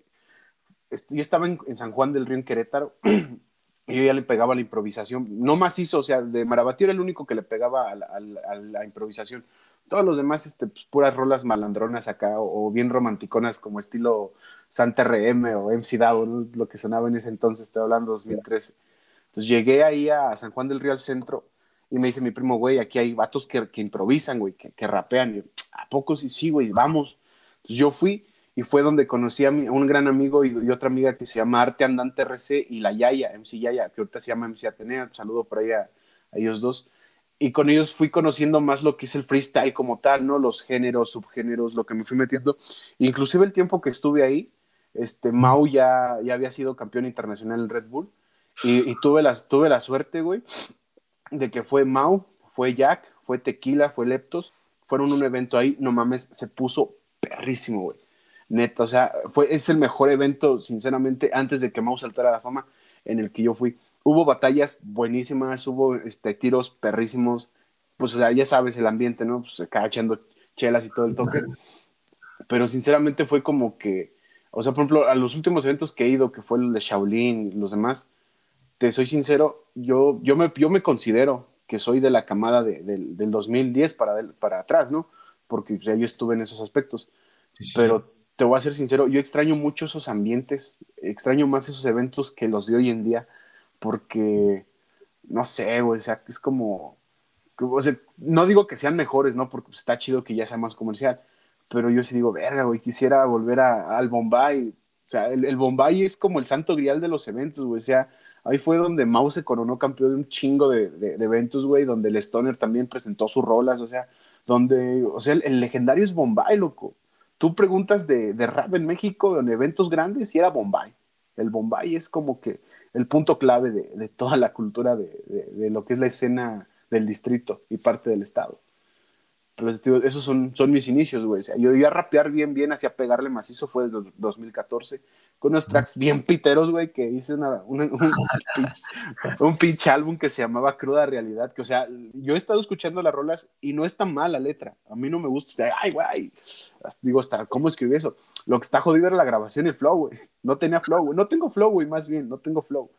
este, yo estaba en, en San Juan del Río, en Querétaro, y yo ya le pegaba la improvisación, no macizo, o sea, de Marabatí era el único que le pegaba a la, a la- a la improvisación. Todos los demás, este, pues, puras rolas malandronas acá, o, o bien romanticonas, como estilo Santa RM o MC ¿no? lo que sonaba en ese entonces, estoy hablando 2013. Entonces llegué ahí a San Juan del Río al centro, y me dice mi primo, güey, aquí hay vatos que, que improvisan, güey, que, que rapean. Y yo, ¿a poco sí, sí, güey? Vamos. Entonces yo fui y fue donde conocí a, mi- a un gran amigo y, y otra amiga que se llama Arte Andante RC y la Yaya, MC Yaya, que ahorita se llama MC Atenea. Un saludo por ahí a, a ellos dos. Y con ellos fui conociendo más lo que es el freestyle como tal, ¿no? Los géneros, subgéneros, lo que me fui metiendo. Inclusive el tiempo que estuve ahí, este, Mau ya, ya había sido campeón internacional en Red Bull. Y, y tuve, la, tuve la suerte, güey, de que fue Mau, fue Jack, fue Tequila, fue Leptos, fueron un evento ahí, no mames, se puso perrísimo, güey. Neta, o sea, fue, es el mejor evento, sinceramente, antes de que Mau saltara a la fama, en el que yo fui. Hubo batallas buenísimas, hubo este, tiros perrísimos, pues o sea, ya sabes el ambiente, ¿no? Pues acá echando chelas y todo el toque. Pero sinceramente fue como que, o sea, por ejemplo, a los últimos eventos que he ido, que fue el de Shaolin y los demás, te soy sincero, yo, yo, me, yo me considero que soy de la camada de- del- del 2010 para, del- para atrás, ¿no? Porque o sea, yo estuve en esos aspectos. Sí, sí, Pero te voy a ser sincero, yo extraño mucho esos ambientes, extraño más esos eventos que los de hoy en día, porque, no sé, güey, o sea, es como, o sea, no digo que sean mejores, ¿no? Porque pues, está chido que ya sea más comercial, pero yo sí digo, verga, güey, quisiera volver a- al Bombay, O sea, el, Bombay es como el santo grial de los eventos, güey. O sea, ahí fue donde Mao se coronó campeón de un chingo de, eventos, güey, donde el Stoner también presentó sus rolas, o sea, donde, o sea, el, legendario es Bombay, loco. Tú preguntas de, rap en México, en eventos grandes, y era Bombay. El Bombay es como que el punto clave de, toda la cultura de, lo que es la escena del distrito y parte del estado. Pero esos son, son mis inicios, güey. O sea, yo iba a rapear bien, bien, hacia pegarle macizo, fue desde 2014, con unos tracks bien piteros, güey, que hice una, un, un, pinche álbum que se llamaba Cruda Realidad, que, o sea, yo he estado escuchando las rolas y no está mal la letra. A mí no me gusta, ay, güey, digo, ¿cómo escribí eso? Lo que está jodido era la grabación y el flow, güey. No tenía flow, güey. No tengo flow, güey, más bien, no tengo flow.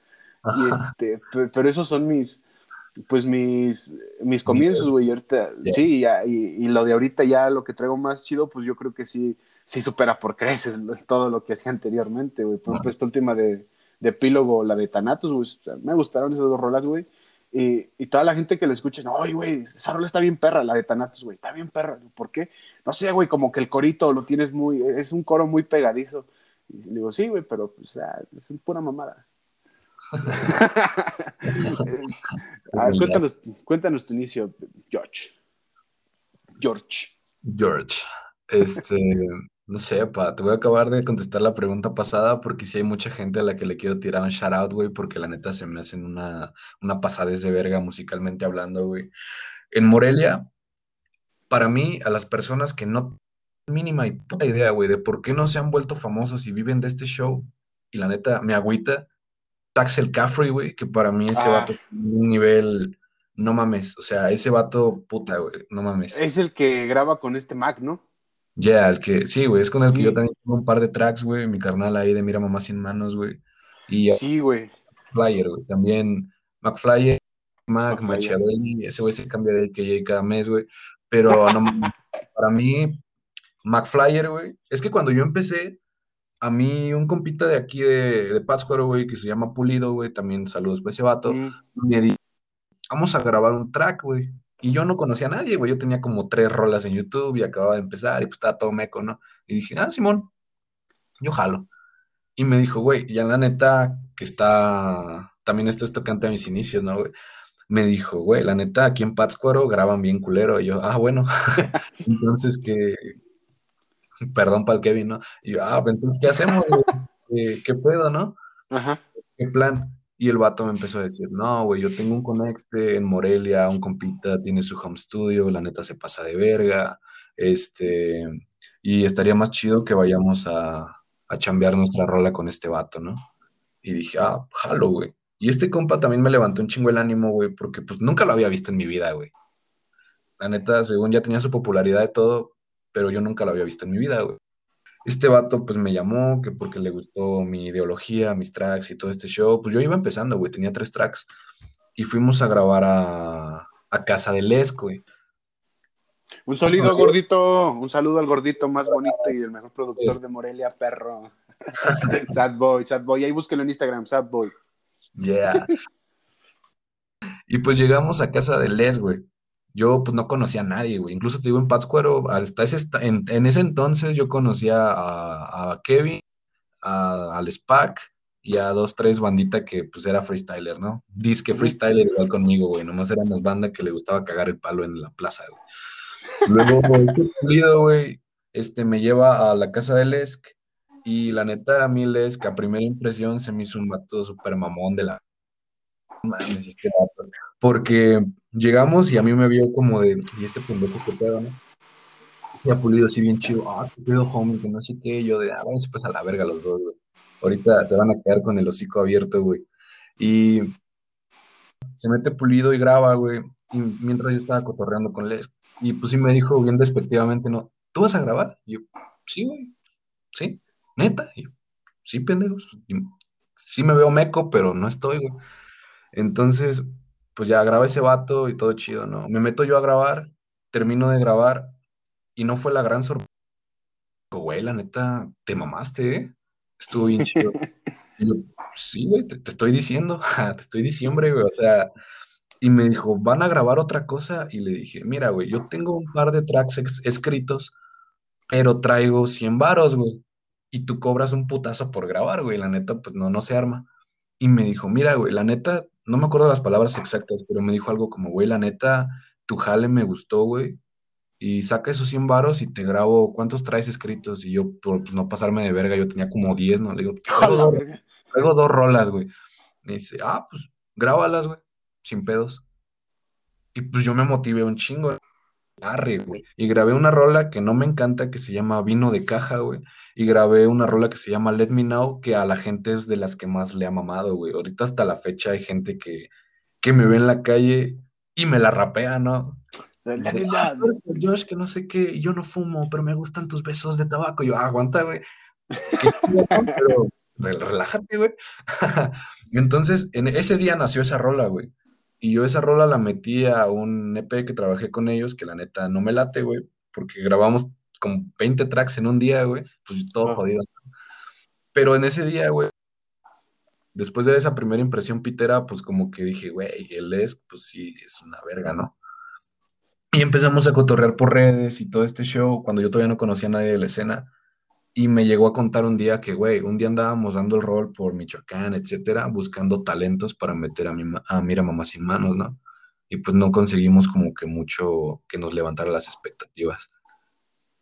Y este, pero esos son mis, pues mis, mis comienzos, güey. Sí, y, lo de ahorita ya lo que traigo más chido, pues yo creo que sí, sí supera por creces todo lo que hacía anteriormente, güey. Por ejemplo, esta última de, de Epílogo, la de Thanatos, güey. me gustaron esas dos rolas, güey. Y, y, toda la gente que le escucha, no, güey, esa rola está bien perra, la de Thanatos, güey, está bien perra. ¿Por qué? No sé, güey, como que el corito lo tienes muy, es un coro muy pegadizo. Y le digo, sí, güey, pero pues, es pura mamada. cuéntanos, tu inicio, George. George. George. Este, no sé, pa, te voy a acabar de contestar la pregunta pasada porque si hay mucha gente a la que le quiero tirar un shout out, güey, porque la neta se me hacen una, una pasadez de verga musicalmente hablando, güey. En Morelia, para mí, a las personas que no mínima y puta idea, güey, de por qué no se han vuelto famosos y viven de este show, y la neta me agüita, Taxel Caffrey, güey, que para mí ese ah. vato es un nivel, no mames, o sea, ese vato, puta, güey, no mames. Es el que graba con este Mac, ¿no? Ya, el que, sí, güey, es con el que yo también tengo un par de tracks, güey, mi carnal ahí de Mira Mamá Sin Manos, güey. Y sí, güey. Flyer, güey, también McFlyer, Mac, Machiavelli, ese güey se cambia de que cada mes, güey, pero no, para mí, McFlyer, güey, es que cuando yo empecé, a mí un compita de aquí de, de Pátzcuaro, güey, que se llama Pulido, güey, también saludos para ese vato, mm. me dijo, vamos a grabar un track, güey. Y yo no conocía a nadie, güey, yo tenía como tres rolas en YouTube y acababa de empezar y pues estaba todo meco, ¿no? Y dije, ah, Simón, yo jalo. Y me dijo, güey, ya la neta que está, también esto es tocante a mis inicios, ¿no, güey? Me dijo, güey, la neta, aquí en Pátzcuaro graban bien culero. Y yo, ah, bueno. Entonces, que, perdón para el Kevin, ¿no? Y yo, ah, pues, entonces, ¿qué hacemos? ¿Qué, ¿Qué, pedo, no? Ajá. ¿Qué plan? Y el vato me empezó a decir, no, güey, yo tengo un conecte en Morelia, un compita tiene su home studio, la neta se pasa de verga, este, y estaría más chido que vayamos a, a chambear nuestra rola con este vato, ¿no? Y dije, ah, jalo, güey. Y este compa también me levantó un chingo el ánimo, güey, porque pues nunca lo había visto en mi vida, güey. La neta, según ya tenía su popularidad y todo, pero yo nunca lo había visto en mi vida, güey. Este vato, pues me llamó, que porque le gustó mi ideología, mis tracks y todo este show. Pues yo iba empezando, güey, tenía tres tracks. Y fuimos a grabar a, a Casa del Les, güey. Un saludo, gordito. Un saludo al gordito más bonito y el mejor productor de Morelia, perro. sad Boy, Sad Boy. Ahí búsquenlo en Instagram, Sad Boy. Yeah. y pues llegamos a casa de Les, güey yo pues no conocía a nadie, güey. Incluso te digo en Pátzcuaro, hasta ese, en, en, ese entonces yo conocía a, Kevin, a, al SPAC y a dos, tres banditas que pues era freestyler, ¿no? Disque freestyler igual conmigo, güey. Nomás éramos banda que le gustaba cagar el palo en la plaza, güey. Luego, este pulido, güey, este me lleva a la casa de Lesk y la neta a mí Lesk a primera impresión se me hizo un vato súper mamón de la porque llegamos y a mí me vio como de, y este pendejo que pedo, ¿no? Y ha pulido así bien chido, ah, qué pedo, homie, que no sé qué, yo de, ah, váyanse pues a la verga los dos, güey. Ahorita se van a quedar con el hocico abierto, güey. Y se mete pulido y graba, güey. Y mientras yo estaba cotorreando con Les, y pues sí me dijo bien despectivamente, ¿no? ¿Tú vas a grabar? Y yo, sí, güey, sí, neta. Y yo, sí, pendejos. sí me veo meco, pero no estoy, güey. Entonces, pues ya graba ese vato y todo chido, ¿no? Me meto yo a grabar, termino de grabar y no fue la gran sorpresa. Güey, la neta, te mamaste, ¿eh? Estuvo bien chido. Y yo, sí, güey, te, estoy diciendo, te estoy diciendo, güey, o sea, y me dijo, ¿van a grabar otra cosa? Y le dije, mira, güey, yo tengo un par de tracks escritos, pero traigo 100 varos, güey. y tú cobras un putazo por grabar, güey, la neta, pues no, no se arma. Y me dijo, mira, güey, la neta, no me acuerdo las palabras exactas, pero me dijo algo como, güey, la neta, tu jale me gustó, güey, y saca esos 100 varos y te grabo, ¿cuántos traes escritos? Y yo, por pues, no pasarme de verga, yo tenía como 10, ¿no? Le digo, traigo dos rolas, güey. Me dice, ah, pues grábalas, güey, sin pedos. Y pues yo me motivé un chingo. Arre, güey. Y grabé una rola que no me encanta, que se llama Vino de Caja, güey. Y grabé una rola que se llama Let Me Know, que a la gente es de las que más le ha mamado, güey. Ahorita hasta la fecha hay gente que, que me ve en la calle y me la rapea, ¿no? Ah, Josh, que no sé qué, yo no fumo, pero me gustan tus besos de tabaco. Yo, ah, aguanta, güey. pero relájate, güey. Entonces, en ese día nació esa rola, güey. Y yo esa rola la metí a un EP que trabajé con ellos, que la neta no me late, güey, porque grabamos como 20 tracks en un día, güey, pues todo jodido. Pero en ese día, güey, después de esa primera impresión pitera, pues como que dije, güey, él es, pues sí, es una verga, ¿no? Y empezamos a cotorrear por redes y todo este show, cuando yo todavía no conocía a nadie de la escena. Y me llegó a contar un día que, güey, un día andábamos dando el rol por Michoacán, etcétera, buscando talentos para meter a, mi, a Mira Mamá Sin Manos, ¿no? Y pues no conseguimos como que mucho que nos levantara las expectativas.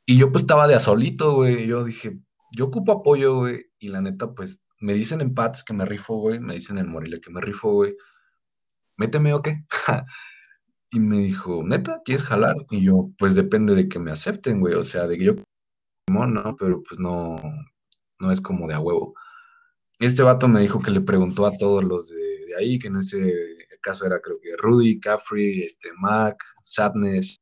Y yo pues estaba de a solito, güey. Yo dije, yo ocupo apoyo, güey. Y la neta, pues me dicen en Pats que me rifo, güey. Me dicen en Morelia que me rifo, güey. Méteme o qué. y me dijo, neta, ¿quieres jalar? Y yo, pues depende de que me acepten, güey. O sea, de que yo ¿no? Pero pues no, no es como de a huevo. Este vato me dijo que le preguntó a todos los de, ahí, que en ese caso era creo que Rudy, Caffrey, este, Mac, Sadness,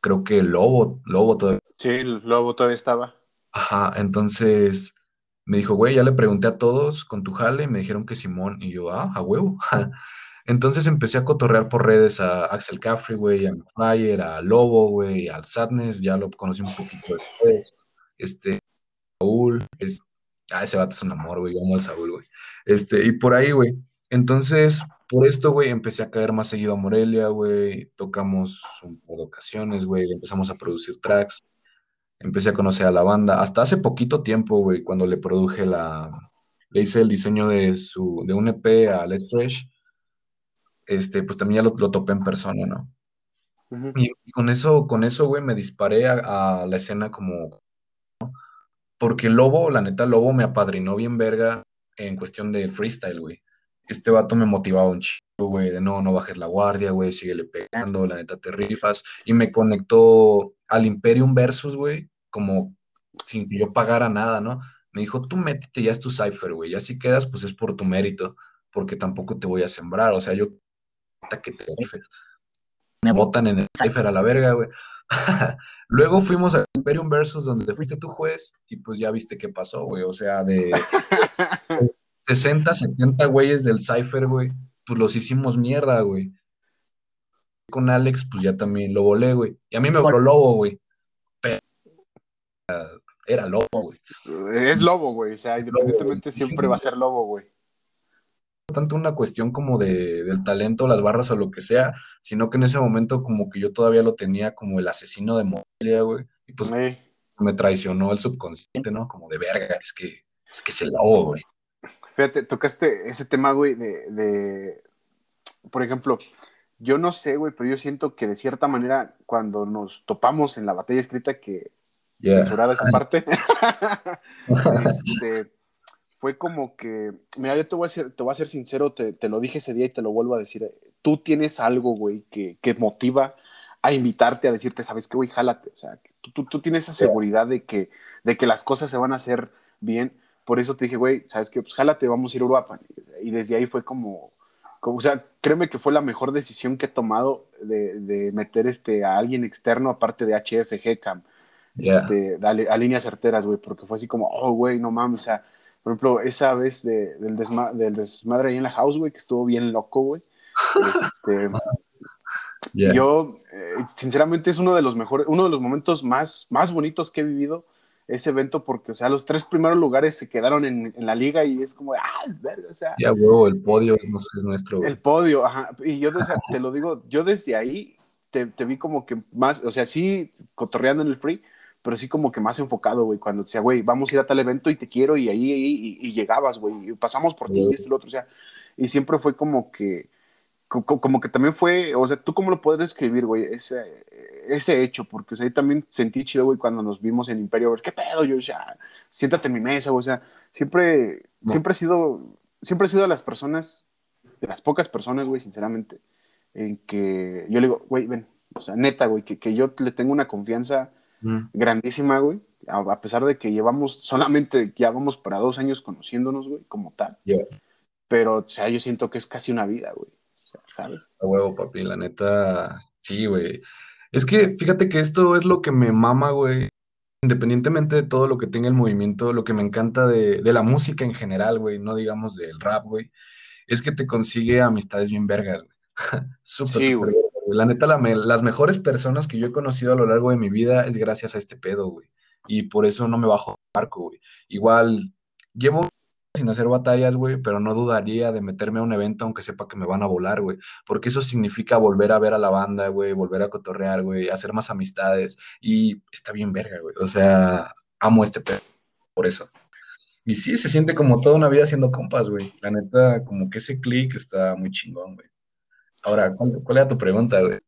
creo que Lobo, Lobo todavía. Sí, Lobo todavía estaba. Ajá, entonces me dijo, güey, ya le pregunté a todos con tu jale, y me dijeron que Simón, y yo, ah, a huevo. Entonces empecé a cotorrear por redes a Axel Caffrey, güey, a Flyer, a Lobo, güey, al Sadness, ya lo conocí un poquito después. Este, Saúl, es, ah, ese vato es un amor, güey, amo al Saúl, güey. Este, y por ahí, güey. Entonces, por esto, güey, empecé a caer más seguido a Morelia, güey, tocamos un par de ocasiones, güey, empezamos a producir tracks, empecé a conocer a la banda, hasta hace poquito tiempo, güey, cuando le produje la, le hice el diseño de su, de un EP a Let's Fresh, este, pues también ya lo, topé en persona, ¿no? y, con eso, con eso, güey, me disparé a, la escena como... Porque Lobo, la neta, Lobo me apadrinó bien verga en cuestión de freestyle, güey. Este vato me motivaba un chico, güey, de no, no bajes la guardia, güey, síguele pegando, la neta te rifas. Y me conectó al Imperium Versus, güey, como sin que yo pagara nada, ¿no? Me dijo, tú métete, ya es tu cipher, güey, ya si quedas, pues es por tu mérito, porque tampoco te voy a sembrar, o sea, yo que te rifes. Me botan en el cipher a la verga, güey. Luego fuimos a Imperium Versus, donde fuiste tu juez, y pues ya viste qué pasó, güey. O sea, de 60, 70 güeyes del cipher, güey, pues los hicimos mierda, güey. Con Alex, pues ya también lo volé, güey. Y a mí me voló lobo, güey. Pero era lobo, güey. Es lobo, güey. O sea, independientemente siempre va a ser lobo, güey tanto una cuestión como de, del talento, las barras o lo que sea, sino que en ese momento como que yo todavía lo tenía como el asesino de Morelia, güey, y pues me traicionó el subconsciente, ¿no? Como de verga, es que es que el lobo, güey. Fíjate, tocaste ese tema, güey, de, de, por ejemplo, yo no sé, güey, pero yo siento que de cierta manera cuando nos topamos en la batalla escrita que censurada esa parte, este, fue como que, mira, yo te voy a ser, te voy a ser sincero, te, lo dije ese día y te lo vuelvo a decir, eh, tú tienes algo, güey, que, que motiva a invitarte a decirte, ¿sabes qué, güey? Jálate, o sea, tú, tú, tienes esa seguridad de que, de que las cosas se van a hacer bien, por eso te dije, güey, ¿sabes qué? Pues jálate, vamos a ir a Europa. Y desde ahí fue como, como, o sea, créeme que fue la mejor decisión que he tomado de, de meter este, a alguien externo aparte de HF, GCAM, este, a, a líneas certeras, güey, porque fue así como, oh, güey, no mames, o sea, por ejemplo, esa vez de, del, del, desmadre ahí en la house, güey, que estuvo bien loco, güey. Este, Yo, eh, sinceramente, es uno de los mejores, uno de los momentos más, más bonitos que he vivido ese evento, porque, o sea, los tres primeros lugares se quedaron en, en la liga y es como, ah, verga, o sea. Ya, huevo, el podio es, es nuestro. El podio, ajá. Y yo, o sea, te lo digo, yo desde ahí te, te, vi como que más, o sea, sí, cotorreando en el free, pero sí como que más enfocado, güey, cuando decía, güey, vamos a ir a tal evento y te quiero y ahí, y, llegabas, güey, y pasamos por ti y esto y lo otro, o sea, y siempre fue como que, como, que también fue, o sea, ¿tú cómo lo puedes describir, güey, ese, ese hecho? Porque, o sea, ahí también sentí chido, güey, cuando nos vimos en Imperio, ¿qué pedo? Yo, ya, siéntate en mi mesa, o sea, siempre, siempre he sido, siempre he sido de las personas, de las pocas personas, güey, sinceramente, en que yo le digo, güey, ven, o sea, neta, güey, que, que yo le tengo una confianza grandísima, güey, a, pesar de que llevamos solamente, ya vamos para dos años conociéndonos, güey, como tal. Pero, o sea, yo siento que es casi una vida, güey. ¿sabes? A huevo, papi, la neta, sí, güey. Es que fíjate que esto es lo que me mama, güey. Independientemente de todo lo que tenga el movimiento, lo que me encanta de, de la música en general, güey, no digamos del rap, güey, es que te consigue amistades bien vergas, güey. súper, sí, güey. La neta, las mejores personas que yo he conocido a lo largo de mi vida es gracias a este pedo, güey. Y por eso no me bajo barco, güey. Igual, llevo sin hacer batallas, güey, pero no dudaría de meterme a un evento aunque sepa que me van a volar, güey, porque eso significa volver a ver a la banda, güey, volver a cotorrear, güey, hacer más amistades y está bien verga, güey, o sea, amo este pedo por eso. Y sí, se siente como toda una vida haciendo compas, güey. La neta, como que ese click está muy chingón, güey. Ahora, ¿cuál, era tu pregunta, güey?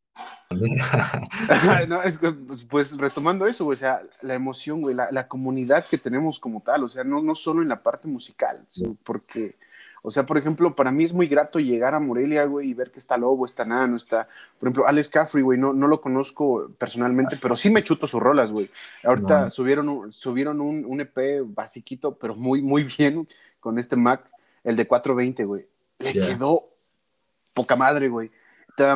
no, es que, pues retomando eso, güey, o sea, la emoción, güey, la, comunidad que tenemos como tal, o sea, no, no solo en la parte musical, porque, o sea, por ejemplo, para mí es muy grato llegar a Morelia, güey, y ver que está Lobo, está Nano, está, por ejemplo, Alex Caffrey, güey, no, no lo conozco personalmente, pero sí me chuto sus rolas, güey. Ahorita subieron, subieron un, un, EP basiquito, pero muy, muy bien con este Mac, el de 420, güey. Le quedó poca madre, güey.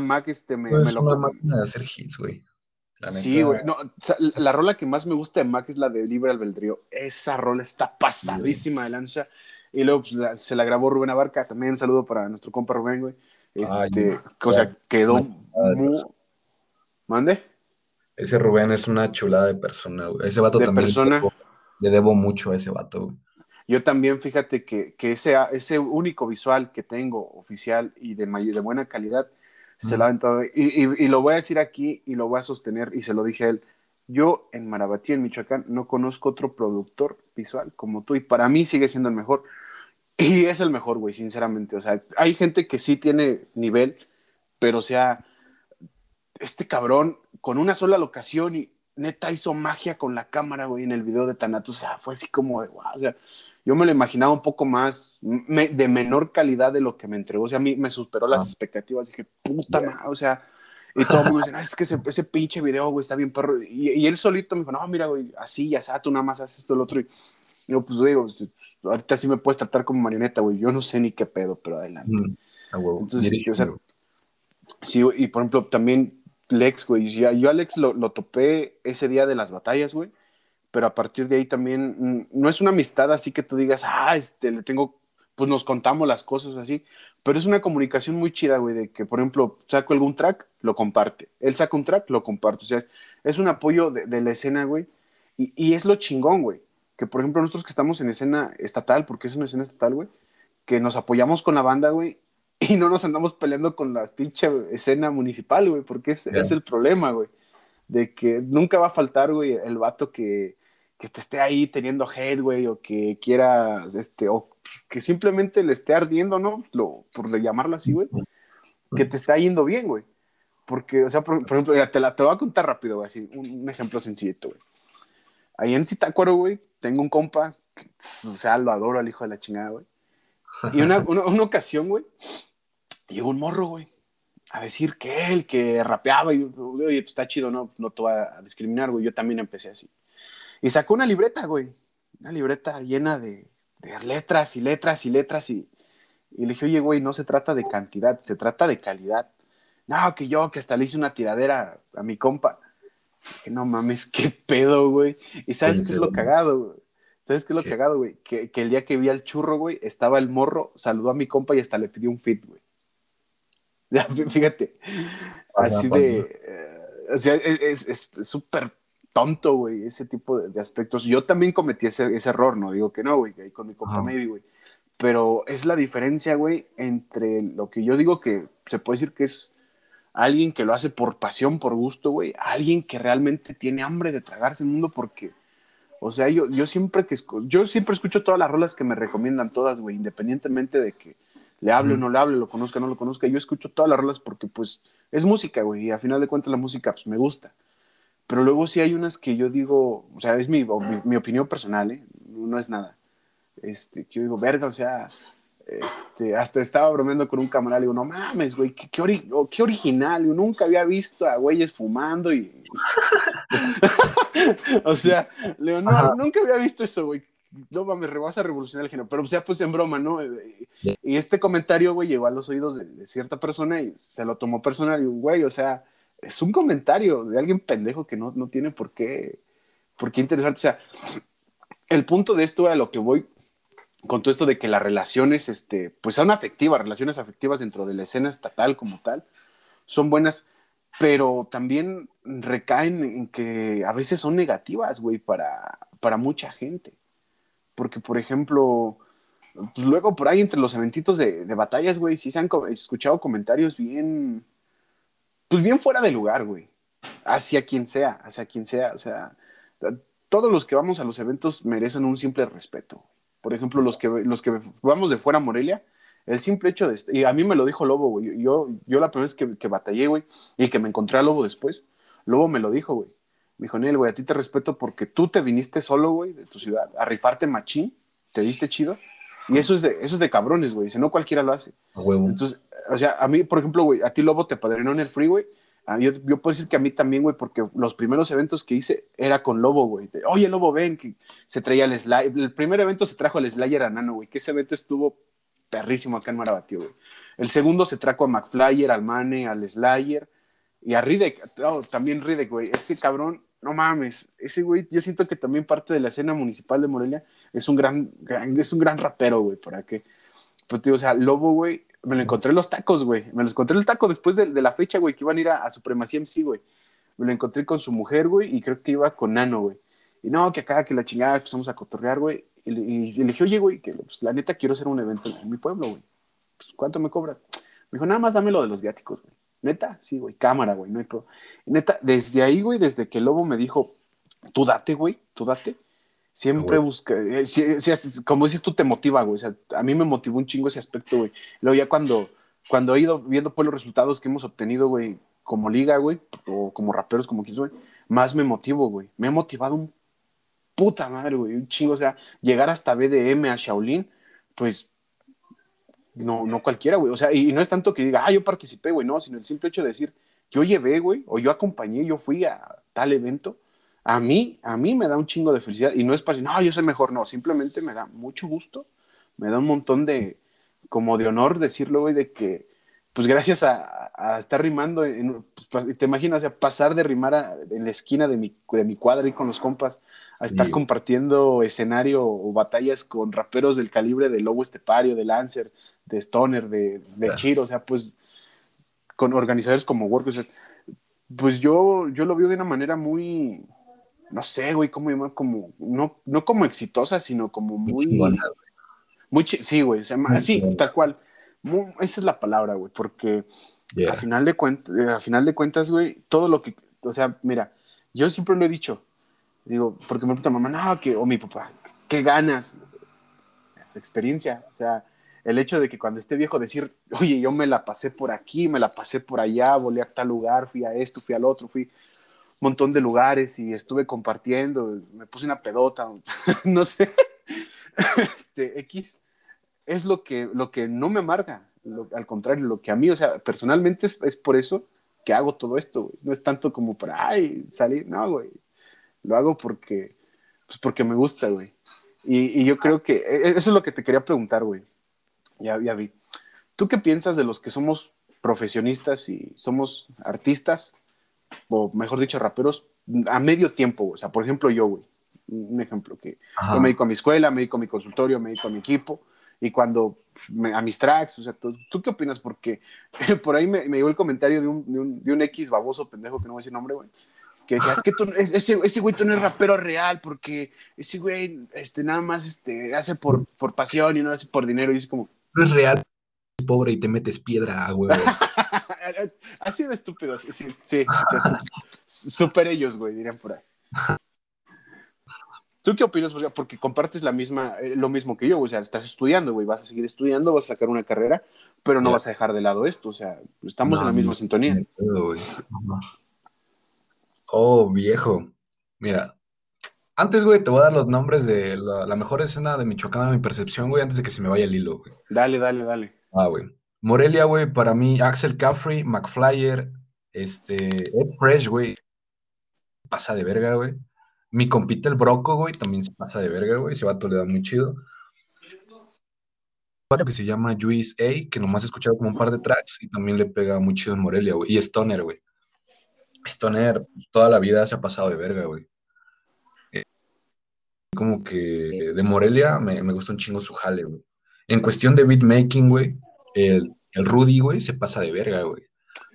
Mac este, me, pues, lo... una máquina de hacer hits, güey. Sí, güey. No, la rola que más me gusta de Mac es la de Libre Albedrío. Esa rola está pasadísima de lanza. Y luego pues, se la grabó Rubén Abarca. También un saludo para nuestro compa Rubén, güey. Este, o sea, quedó muy... ¿Mande? Ese Rubén es una chulada de persona, güey. Ese vato también. Persona... Le, debo, mucho a ese vato, güey. Yo también, fíjate que, que ese, ese único visual que tengo oficial y de, de buena calidad se la Y, y, lo voy a decir aquí y lo voy a sostener, y se lo dije a él. Yo en Marabatí, en Michoacán, no conozco otro productor visual como tú, y para mí sigue siendo el mejor. Y es el mejor, güey, sinceramente. O sea, hay gente que sí tiene nivel, pero o sea, este cabrón con una sola locación y neta hizo magia con la cámara, güey, en el video de Tanato. O sea, fue así como de, wow, o sea, yo me lo imaginaba un poco más, de menor calidad de lo que me entregó. O sea, a mí me superó las ah. expectativas. Dije, puta madre, o sea, y todo el mundo dice, no, es que ese, ese, pinche video, güey, está bien perro. Y, y, él solito me dijo, no, mira, güey, así, ya sea, tú nada más haces esto, el otro. Y yo, pues, digo, pues, ahorita sí me puedes tratar como marioneta, güey. Yo no sé ni qué pedo, pero adelante. Mm, Entonces, sí, o sea, sí, y por ejemplo, también Lex, güey. Yo, yo a Lex lo, lo topé ese día de las batallas, güey pero a partir de ahí también mm, no es una amistad así que tú digas, ah, este, le tengo, pues nos contamos las cosas así, pero es una comunicación muy chida, güey, de que, por ejemplo, saco algún track, lo comparte, él saca un track, lo comparte, o sea, es un apoyo de, la escena, güey, y, y, es lo chingón, güey, que por ejemplo nosotros que estamos en escena estatal, porque es una escena estatal, güey, que nos apoyamos con la banda, güey, y no nos andamos peleando con la pinche escena municipal, güey, porque es, es el problema, güey, de que nunca va a faltar, güey, el vato que que te esté ahí teniendo hate, güey, o que quiera, este, o que simplemente le esté ardiendo, ¿no? Lo, por llamarlo así, güey, que te está yendo bien, güey. Porque, o sea, por, ejemplo, te la te voy a contar rápido, güey, así, un, ejemplo sencillito, güey. Ahí en Citácuaro, güey, tengo un compa, o sea, lo adoro al hijo de la chingada, güey. Y una, una, ocasión, güey, llegó un morro, güey, a decir que él, que rapeaba, y, oye, pues está chido, ¿no? No te voy a discriminar, güey, yo también empecé así. Y sacó una libreta, güey. Una libreta llena de, letras y letras y letras. Y, y, le dije, oye, güey, no se trata de cantidad, se trata de calidad. No, que yo, que hasta le hice una tiradera a mi compa. Que no mames, qué pedo, güey. Y sabes qué es lo cagado, güey. ¿Sabes qué es lo cagado, güey? Que, el día que vi al churro, güey, estaba el morro, saludó a mi compa y hasta le pidió un fit, güey. Ya, fíjate. así de. Eh, o sea, es súper tonto, güey, ese tipo de, aspectos. Yo también cometí ese, error, no digo que no, güey, ahí con mi compa Maybe, güey. Pero es la diferencia, güey, entre lo que yo digo que se puede decir que es alguien que lo hace por pasión, por gusto, güey, alguien que realmente tiene hambre de tragarse el mundo porque, o sea, yo, yo siempre que yo siempre escucho todas las rolas que me recomiendan todas, güey, independientemente de que le hable o no le hable, lo conozca o no lo conozca, yo escucho todas las rolas porque pues es música, güey, y a final de cuentas la música pues me gusta. Pero luego sí hay unas que yo digo, o sea, es mi, mi, opinión personal, ¿eh? no es nada. Este, que yo digo, verga, o sea, este, hasta estaba bromeando con un camarada, y digo, no mames, güey, qué, qué, original, yo nunca había visto a güeyes fumando y... o sea, le no, nunca había visto eso, güey, no mames, vas a revolucionar el género, pero o sea, pues en broma, ¿no? Y este comentario, güey, llegó a los oídos de, cierta persona y se lo tomó personal y, güey, o sea, es un comentario de alguien pendejo que no, no tiene por qué, por qué interesarte, o sea, el punto de esto a lo que voy con todo esto de que las relaciones, este, pues son afectivas, relaciones afectivas dentro de la escena estatal como tal, son buenas, pero también recaen en que a veces son negativas, güey, para, para mucha gente. Porque, por ejemplo, pues luego por ahí entre los eventitos de, de batallas, güey, sí se han escuchado comentarios bien, pues bien fuera de lugar, güey. Hacia quien sea, hacia quien sea. O sea, todos los que vamos a los eventos merecen un simple respeto por ejemplo, los que, los que vamos de fuera a Morelia, el simple hecho de, y a mí me lo dijo Lobo, güey, yo, yo la primera vez que, que batallé, güey, y que me encontré a Lobo después, Lobo me lo dijo, güey, me dijo, Nel, güey, a ti te respeto porque tú te viniste solo, güey, de tu ciudad, a rifarte machín, te diste chido, y eso es de, eso es de cabrones, güey, si no cualquiera lo hace. Entonces, o sea, a mí, por ejemplo, güey, a ti Lobo te padrinó en el freeway, yo, yo, puedo decir que a mí también, güey, porque los primeros eventos que hice era con Lobo, güey. Oye, Lobo, ven, que se traía el Slayer. El primer evento se trajo el Slayer a Nano, güey, que ese evento estuvo perrísimo acá en Marabatío, güey. El segundo se trajo a McFlyer, al Mane, al Slayer y a Ridek. también Ridek, güey. Ese cabrón, no mames. Ese güey, yo siento que también parte de la escena municipal de Morelia es un gran, es un gran rapero, güey, ¿para qué? Pues, tío, o sea, Lobo, güey, me lo encontré en los tacos, güey. Me lo encontré en el taco después de, la fecha, güey, que iban a ir a, Supremacía MC, güey. Me lo encontré con su mujer, güey, y creo que iba con Nano, güey. Y no, que acá, que la chingada, empezamos a cotorrear, güey. Y, le dije, oye, güey, que pues, la neta quiero hacer un evento en, mi pueblo, güey. Pues, ¿cuánto me cobras? Me dijo, nada más dame lo de los viáticos, güey. Neta, sí, güey, cámara, güey, no hay problema. Neta, desde ahí, güey, desde que el Lobo me dijo, tú date, güey, tú date Siempre busca, eh, como dices tú, te motiva, güey. O sea, a mí me motivó un chingo ese aspecto, güey. Luego ya cuando, cuando he ido viendo pues, los resultados que hemos obtenido, güey, como liga, güey, o como raperos, como quieras, güey, más me motivo, güey. Me ha motivado un puta madre, güey, un chingo. O sea, llegar hasta BDM a Shaolin, pues no, no cualquiera, güey. O sea, y, no es tanto que diga, ah, yo participé, güey, no, sino el simple hecho de decir, yo llevé, güey, o yo acompañé, yo fui a tal evento a mí, a mí me da un chingo de felicidad y no es para decir, no, yo soy mejor, no, simplemente me da mucho gusto, me da un montón de, como de honor decirlo, güey, de que, pues gracias a, estar rimando, pues, te imaginas, a pasar de rimar en la esquina de mi, de mi cuadra y con los compas, a estar compartiendo escenario o batallas con raperos del calibre de Lobo Estepario, de Lancer, de Stoner, de, de Chiro, o sea, pues con organizadores como Work, pues yo, yo lo veo de una manera muy, no sé, güey, llamar, como, no, no como exitosa, sino como muy... Muy, sí, güey, sí, tal cual. esa es la palabra, güey, porque a, final de cuentas, a final de cuentas, güey, todo lo que, o sea, mira, yo siempre lo he dicho, digo, porque me pregunta mamá, no, que, o mi papá, ¿qué ganas? Experiencia, o sea, el hecho de que cuando esté viejo decir, oye, yo me la pasé por aquí, me la pasé por allá, volé a tal lugar, fui a esto, fui al otro, fui, montón de lugares y estuve compartiendo, me puse una pedota, no sé, este, X, es lo que, lo que no me amarga, al contrario, lo que a mí, o sea, personalmente es, por eso que hago todo esto, no es tanto como para, ay, salir, no, güey, lo hago porque, pues porque me gusta, güey. Y, y, yo creo que e, e, eso es lo que te quería preguntar, güey. Ya, ya vi. ¿Tú qué piensas de los que somos profesionistas y somos artistas o mejor dicho, raperos a medio tiempo, o sea, por ejemplo, yo, güey, un ejemplo, que yo me dedico a mi escuela, me dedico a mi consultorio, me dedico a mi equipo, y cuando a mis tracks, o sea, ¿tú, qué opinas? Porque por ahí me, me, llegó el comentario de un, de un, X baboso pendejo, que no voy a decir nombre, güey, que decía, que tú, ese, ese güey tú no es rapero real, porque ese güey este, nada más este, hace por, por pasión y no hace por dinero, y es como... No es real, pobre y te metes piedra, güey. Así de estúpidos, sí, sí, sí, super ellos, güey, dirían por ahí. ¿Tú qué opinas? Porque compartes la misma, eh, lo mismo que yo, o sea, estás estudiando, güey, vas a seguir estudiando, vas a sacar una carrera, pero no vas a dejar de lado esto, o sea, estamos en la misma sintonía. oh, viejo. Mira, antes, güey, te voy a dar los nombres de la, mejor escena de Michoacán de mi percepción, güey, antes de que se me vaya el hilo, güey. Dale, dale, dale. Ah, güey. Morelia, güey, para mí, Axel Caffrey, McFlyer, este, Ed Fresh, güey, pasa de verga, güey. Mi compita el Broco, güey, también se pasa de verga, güey. Ese vato le da muy chido. Un que se llama Juice A, que nomás he escuchado como un par de tracks y también le pega muy chido en Morelia, güey. Y Stoner, güey. Stoner, pues, toda la vida se ha pasado de verga, güey. Como que de Morelia me, me, gusta un chingo su jale, güey. En cuestión de beatmaking, güey, el, el Rudy, güey, se pasa de verga, güey.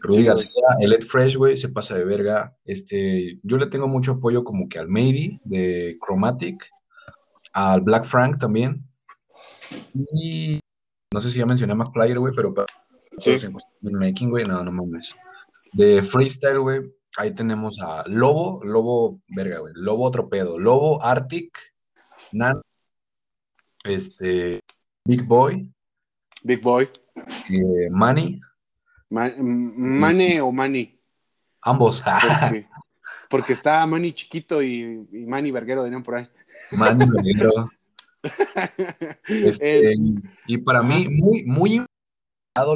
Rudy García, el Ed Fresh, güey, se pasa de verga. Este, yo le tengo mucho apoyo como que al Maybe de Chromatic, al Black Frank también. Y no sé si ya mencioné a McFlyer, güey, pero sí. en making, güey, no, no mames. De freestyle, güey, ahí tenemos a Lobo, Lobo, verga, güey, Lobo otro pedo, Lobo Arctic, Nan, este, Big Boy. Big Boy. Eh, Manny. Mane o Mani. Ambos. Porque, está Mani chiquito y, y Mani Verguero, dirían por ahí. Mani Verguero. Este, y para mí, muy, muy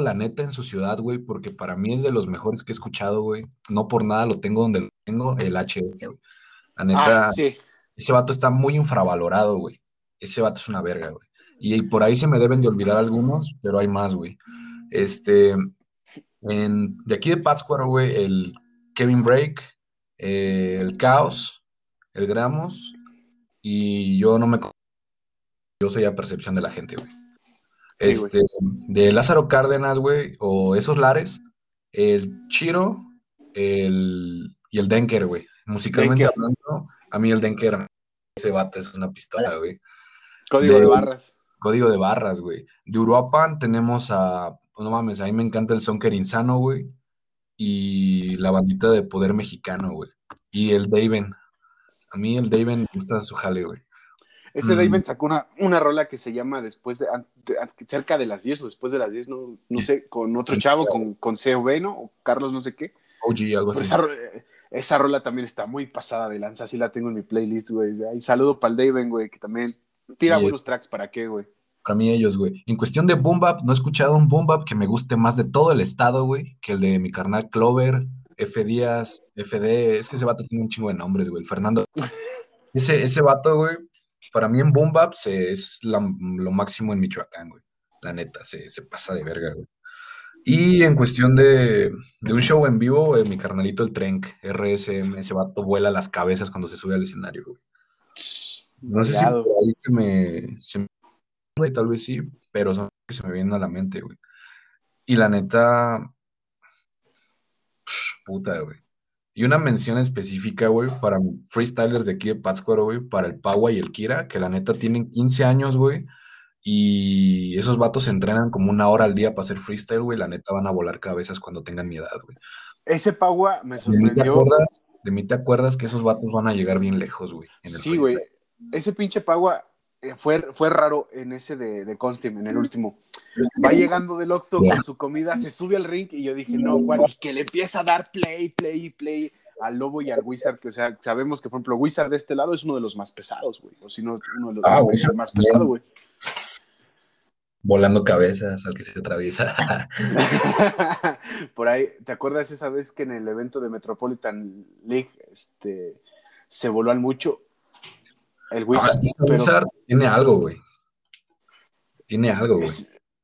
la neta en su ciudad, güey, porque para mí es de los mejores que he escuchado, güey. No por nada lo tengo donde lo tengo, el HS, güey. La neta, ah, ese vato está muy infravalorado, güey. Ese vato es una verga, güey. Y por ahí se me deben de olvidar algunos, pero hay más, güey. Este, de aquí de Pátzcuaro, güey, el Kevin Break, eh, el Caos, el Gramos, y yo no me... Yo soy a percepción de la gente, güey. este, de Lázaro Cárdenas, güey, o esos lares, el Chiro el, y el Denker, güey. Musicalmente hablando, a mí el Denker, ese bate es una pistola, güey. Código de, barras. Código de barras, güey. De Uruapan tenemos a no mames, a mí me encanta el Sonker Insano, güey. Y la bandita de Poder Mexicano, güey. Y el Daven. A mí el Daven me gusta su jale, güey. Ese mm. Daven sacó una, una rola que se llama después de, cerca de las 10 o después de las 10, no, no sé, con otro chavo, con, con CV, ¿no? O Carlos no sé qué. OG, algo así. Esa, rola también está muy pasada de lanza, así la tengo en mi playlist, güey. saludo para el Daven, güey, que también tira buenos tracks para qué, güey para mí ellos, güey. En cuestión de boom bap, no he escuchado un boom bap que me guste más de todo el estado, güey, que el de mi carnal Clover, F Díaz, FD, es que ese vato tiene un chingo de nombres, güey. Fernando. Ese, ese vato, güey, para mí en boom bap es lo máximo en Michoacán, güey. La neta, se, pasa de verga, güey. Y en cuestión de, un show en vivo, mi carnalito el Trenk, RSM, ese vato vuela las cabezas cuando se sube al escenario, güey. No sé si por ahí se me, se y tal vez sí, pero son que se me vienen a la mente, güey. Y la neta, puta, güey. Y una mención específica, güey, para freestylers de aquí de Pátzcuaro, güey, para el Pagua y el Kira, que la neta tienen 15 años, güey, y esos vatos se entrenan como una hora al día para hacer freestyle, güey, la neta van a volar cabezas cuando tengan mi edad, güey. Ese Pagua me sorprendió. ¿De mí, te acuerdas, que esos vatos van a llegar bien lejos, güey? Sí, güey. Ese pinche Pagua eh, fue, fue raro en ese de, de Constim, en el último. Va llegando del Oxxo con su comida, se sube al ring y yo dije, no, y que le empieza a dar play, play, play al Lobo y al Wizard, que o sea, sabemos que, por ejemplo, Wizard de este lado es uno de los más pesados, güey, o si no, uno de los ah, más pesados, güey. Volando cabezas al que se atraviesa. por ahí, ¿te acuerdas esa vez que en el evento de Metropolitan League este, se voló al mucho el Wizard. tiene algo, güey. Tiene algo, güey.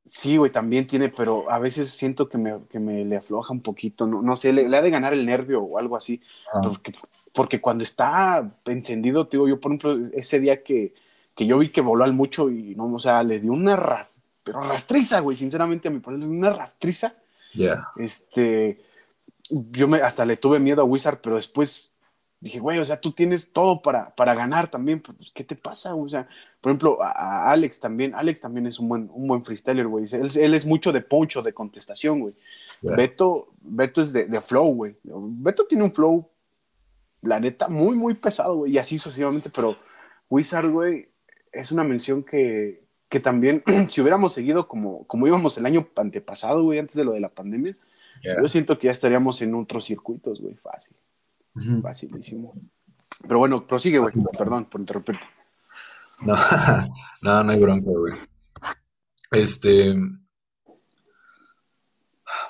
Sí, güey, también tiene, pero a veces siento que me, que me le afloja un poquito, no, no sé, le, ha de ganar el nervio o algo así, ah. porque, porque cuando está encendido, te digo, yo por ejemplo, ese día que, que yo vi que voló al mucho y no, o sea, le dio una ras, pero rastriza, güey, sinceramente a mi ponerle una rastriza. Ya. Este, yo me, hasta le tuve miedo a Wizard, pero después dije, güey, o sea, tú tienes todo para, para ganar también, pues, ¿qué te pasa? O sea, por ejemplo, a, Alex también, Alex también es un buen, un buen freestyler, güey. Él, es mucho de poncho, de contestación, güey. Beto, Beto es de, de flow, güey. Beto tiene un flow, la neta, muy, muy pesado, güey, y así sucesivamente, pero Wizard, güey, es una mención que, que también, si hubiéramos seguido como, como íbamos el año antepasado, güey, antes de lo de la pandemia, yo siento que ya estaríamos en otros circuitos, güey, fácil. Facilísimo. Pero bueno, prosigue, güey. Perdón por interrumpirte. No, no, no hay bronca, güey. Este.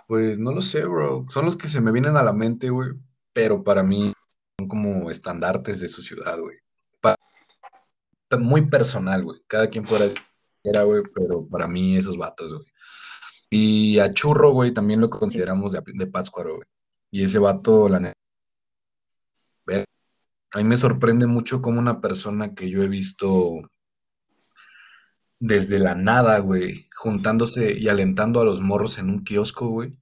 Pues no lo sé, bro. Son los que se me vienen a la mente, güey. Pero para mí son como estandartes de su ciudad, güey. Muy personal, güey. Cada quien fuera era, güey, pero para mí esos vatos, güey. Y a Churro, güey, también lo consideramos de, de Pátzcuaro, güey. Y ese vato, la neta, a mí me sorprende mucho como una persona que yo he visto desde la nada, güey, juntándose y alentando a los morros en un kiosco, güey.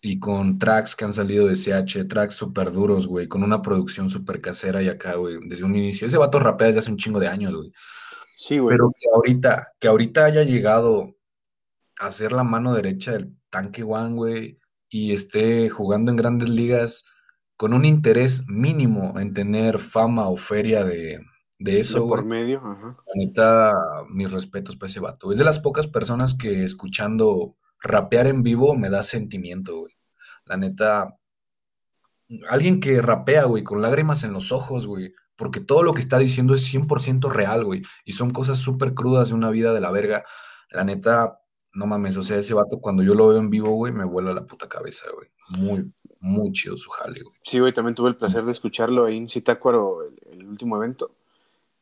Y con tracks que han salido de CH, tracks súper duros, güey, con una producción súper casera y acá, güey, desde un inicio. Ese vato rapea desde hace un chingo de años, güey. Sí, güey. Pero que ahorita, que ahorita haya llegado a ser la mano derecha del tanque One, güey, y esté jugando en grandes ligas con un interés mínimo en tener fama o feria de, eso. por medio, ajá. La neta, mis respetos para ese vato. Es de las pocas personas que escuchando rapear en vivo me da sentimiento, güey. La neta, alguien que rapea, güey, con lágrimas en los ojos, güey, porque todo lo que está diciendo es 100% real, güey, y son cosas súper crudas de una vida de la verga. La neta, no mames, o sea, ese vato cuando yo lo veo en vivo, güey, me vuela la puta cabeza, güey. Muy, muy chido su jale, güey. Sí, güey, también tuve el placer de escucharlo ahí en Citácuaro, el, el último evento.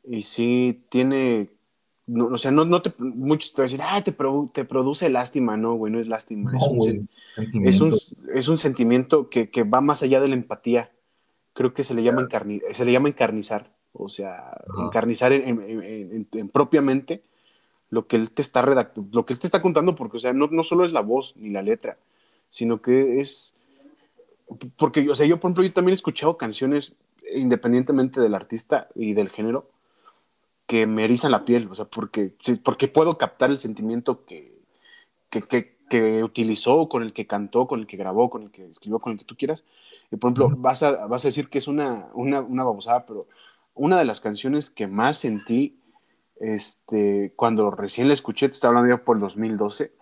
Y sí tiene, o sea, no, no te, muchos te van a decir, ah, te, te produce lástima, no, güey, no es lástima. es, un, es, un, es, un, sentimiento que, que, va más allá de la empatía. Creo que se le llama, encarni, se le llama encarnizar, o sea, encarnizar en, en, en, propiamente lo que él te está redactando, lo que él te está contando, porque, o sea, no, no solo es la voz ni la letra, sino que es porque, o sea, yo, por ejemplo, yo también he escuchado canciones, independientemente del artista y del género, que me erizan la piel, o sea, porque, porque puedo captar el sentimiento que, que, que, que, utilizó, con el que cantó, con el que grabó, con el que escribió, con el que tú quieras. Y, por ejemplo, vas a, vas a decir que es una, una, una babosada, pero una de las canciones que más sentí este, cuando recién la escuché, te estaba hablando ya por el 2012,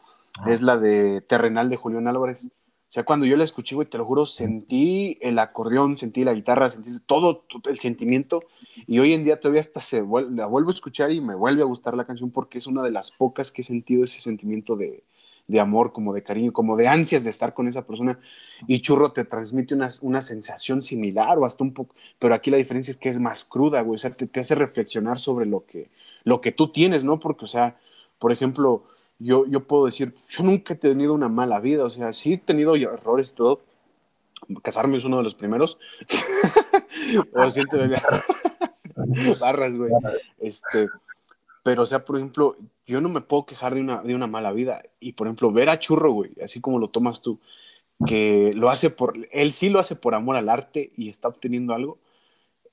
es la de Terrenal de Julián Álvarez. O sea, cuando yo la escuché, güey, te lo juro, sentí el acordeón, sentí la guitarra, sentí todo, el sentimiento. Y hoy en día todavía hasta se la vuelvo a escuchar y me vuelve a gustar la canción porque es una de las pocas que he sentido ese sentimiento de, de amor, como de cariño, como de ansias de estar con esa persona. Y Churro te transmite una, una sensación similar o hasta un poco, pero aquí la diferencia es que es más cruda, güey. O sea, te, te hace reflexionar sobre lo que, lo que tú tienes, ¿no? Porque, o sea, por ejemplo, yo, yo puedo decir, yo nunca he tenido una mala vida, o sea, sí he tenido errores y todo. Casarme es uno de los primeros. pero siento barras, güey. Este, pero, o sea, por ejemplo, yo no me puedo quejar de una, de una mala vida. Y, por ejemplo, ver a Churro, güey, así como lo tomas tú, que lo hace por, él sí lo hace por amor al arte y está obteniendo algo.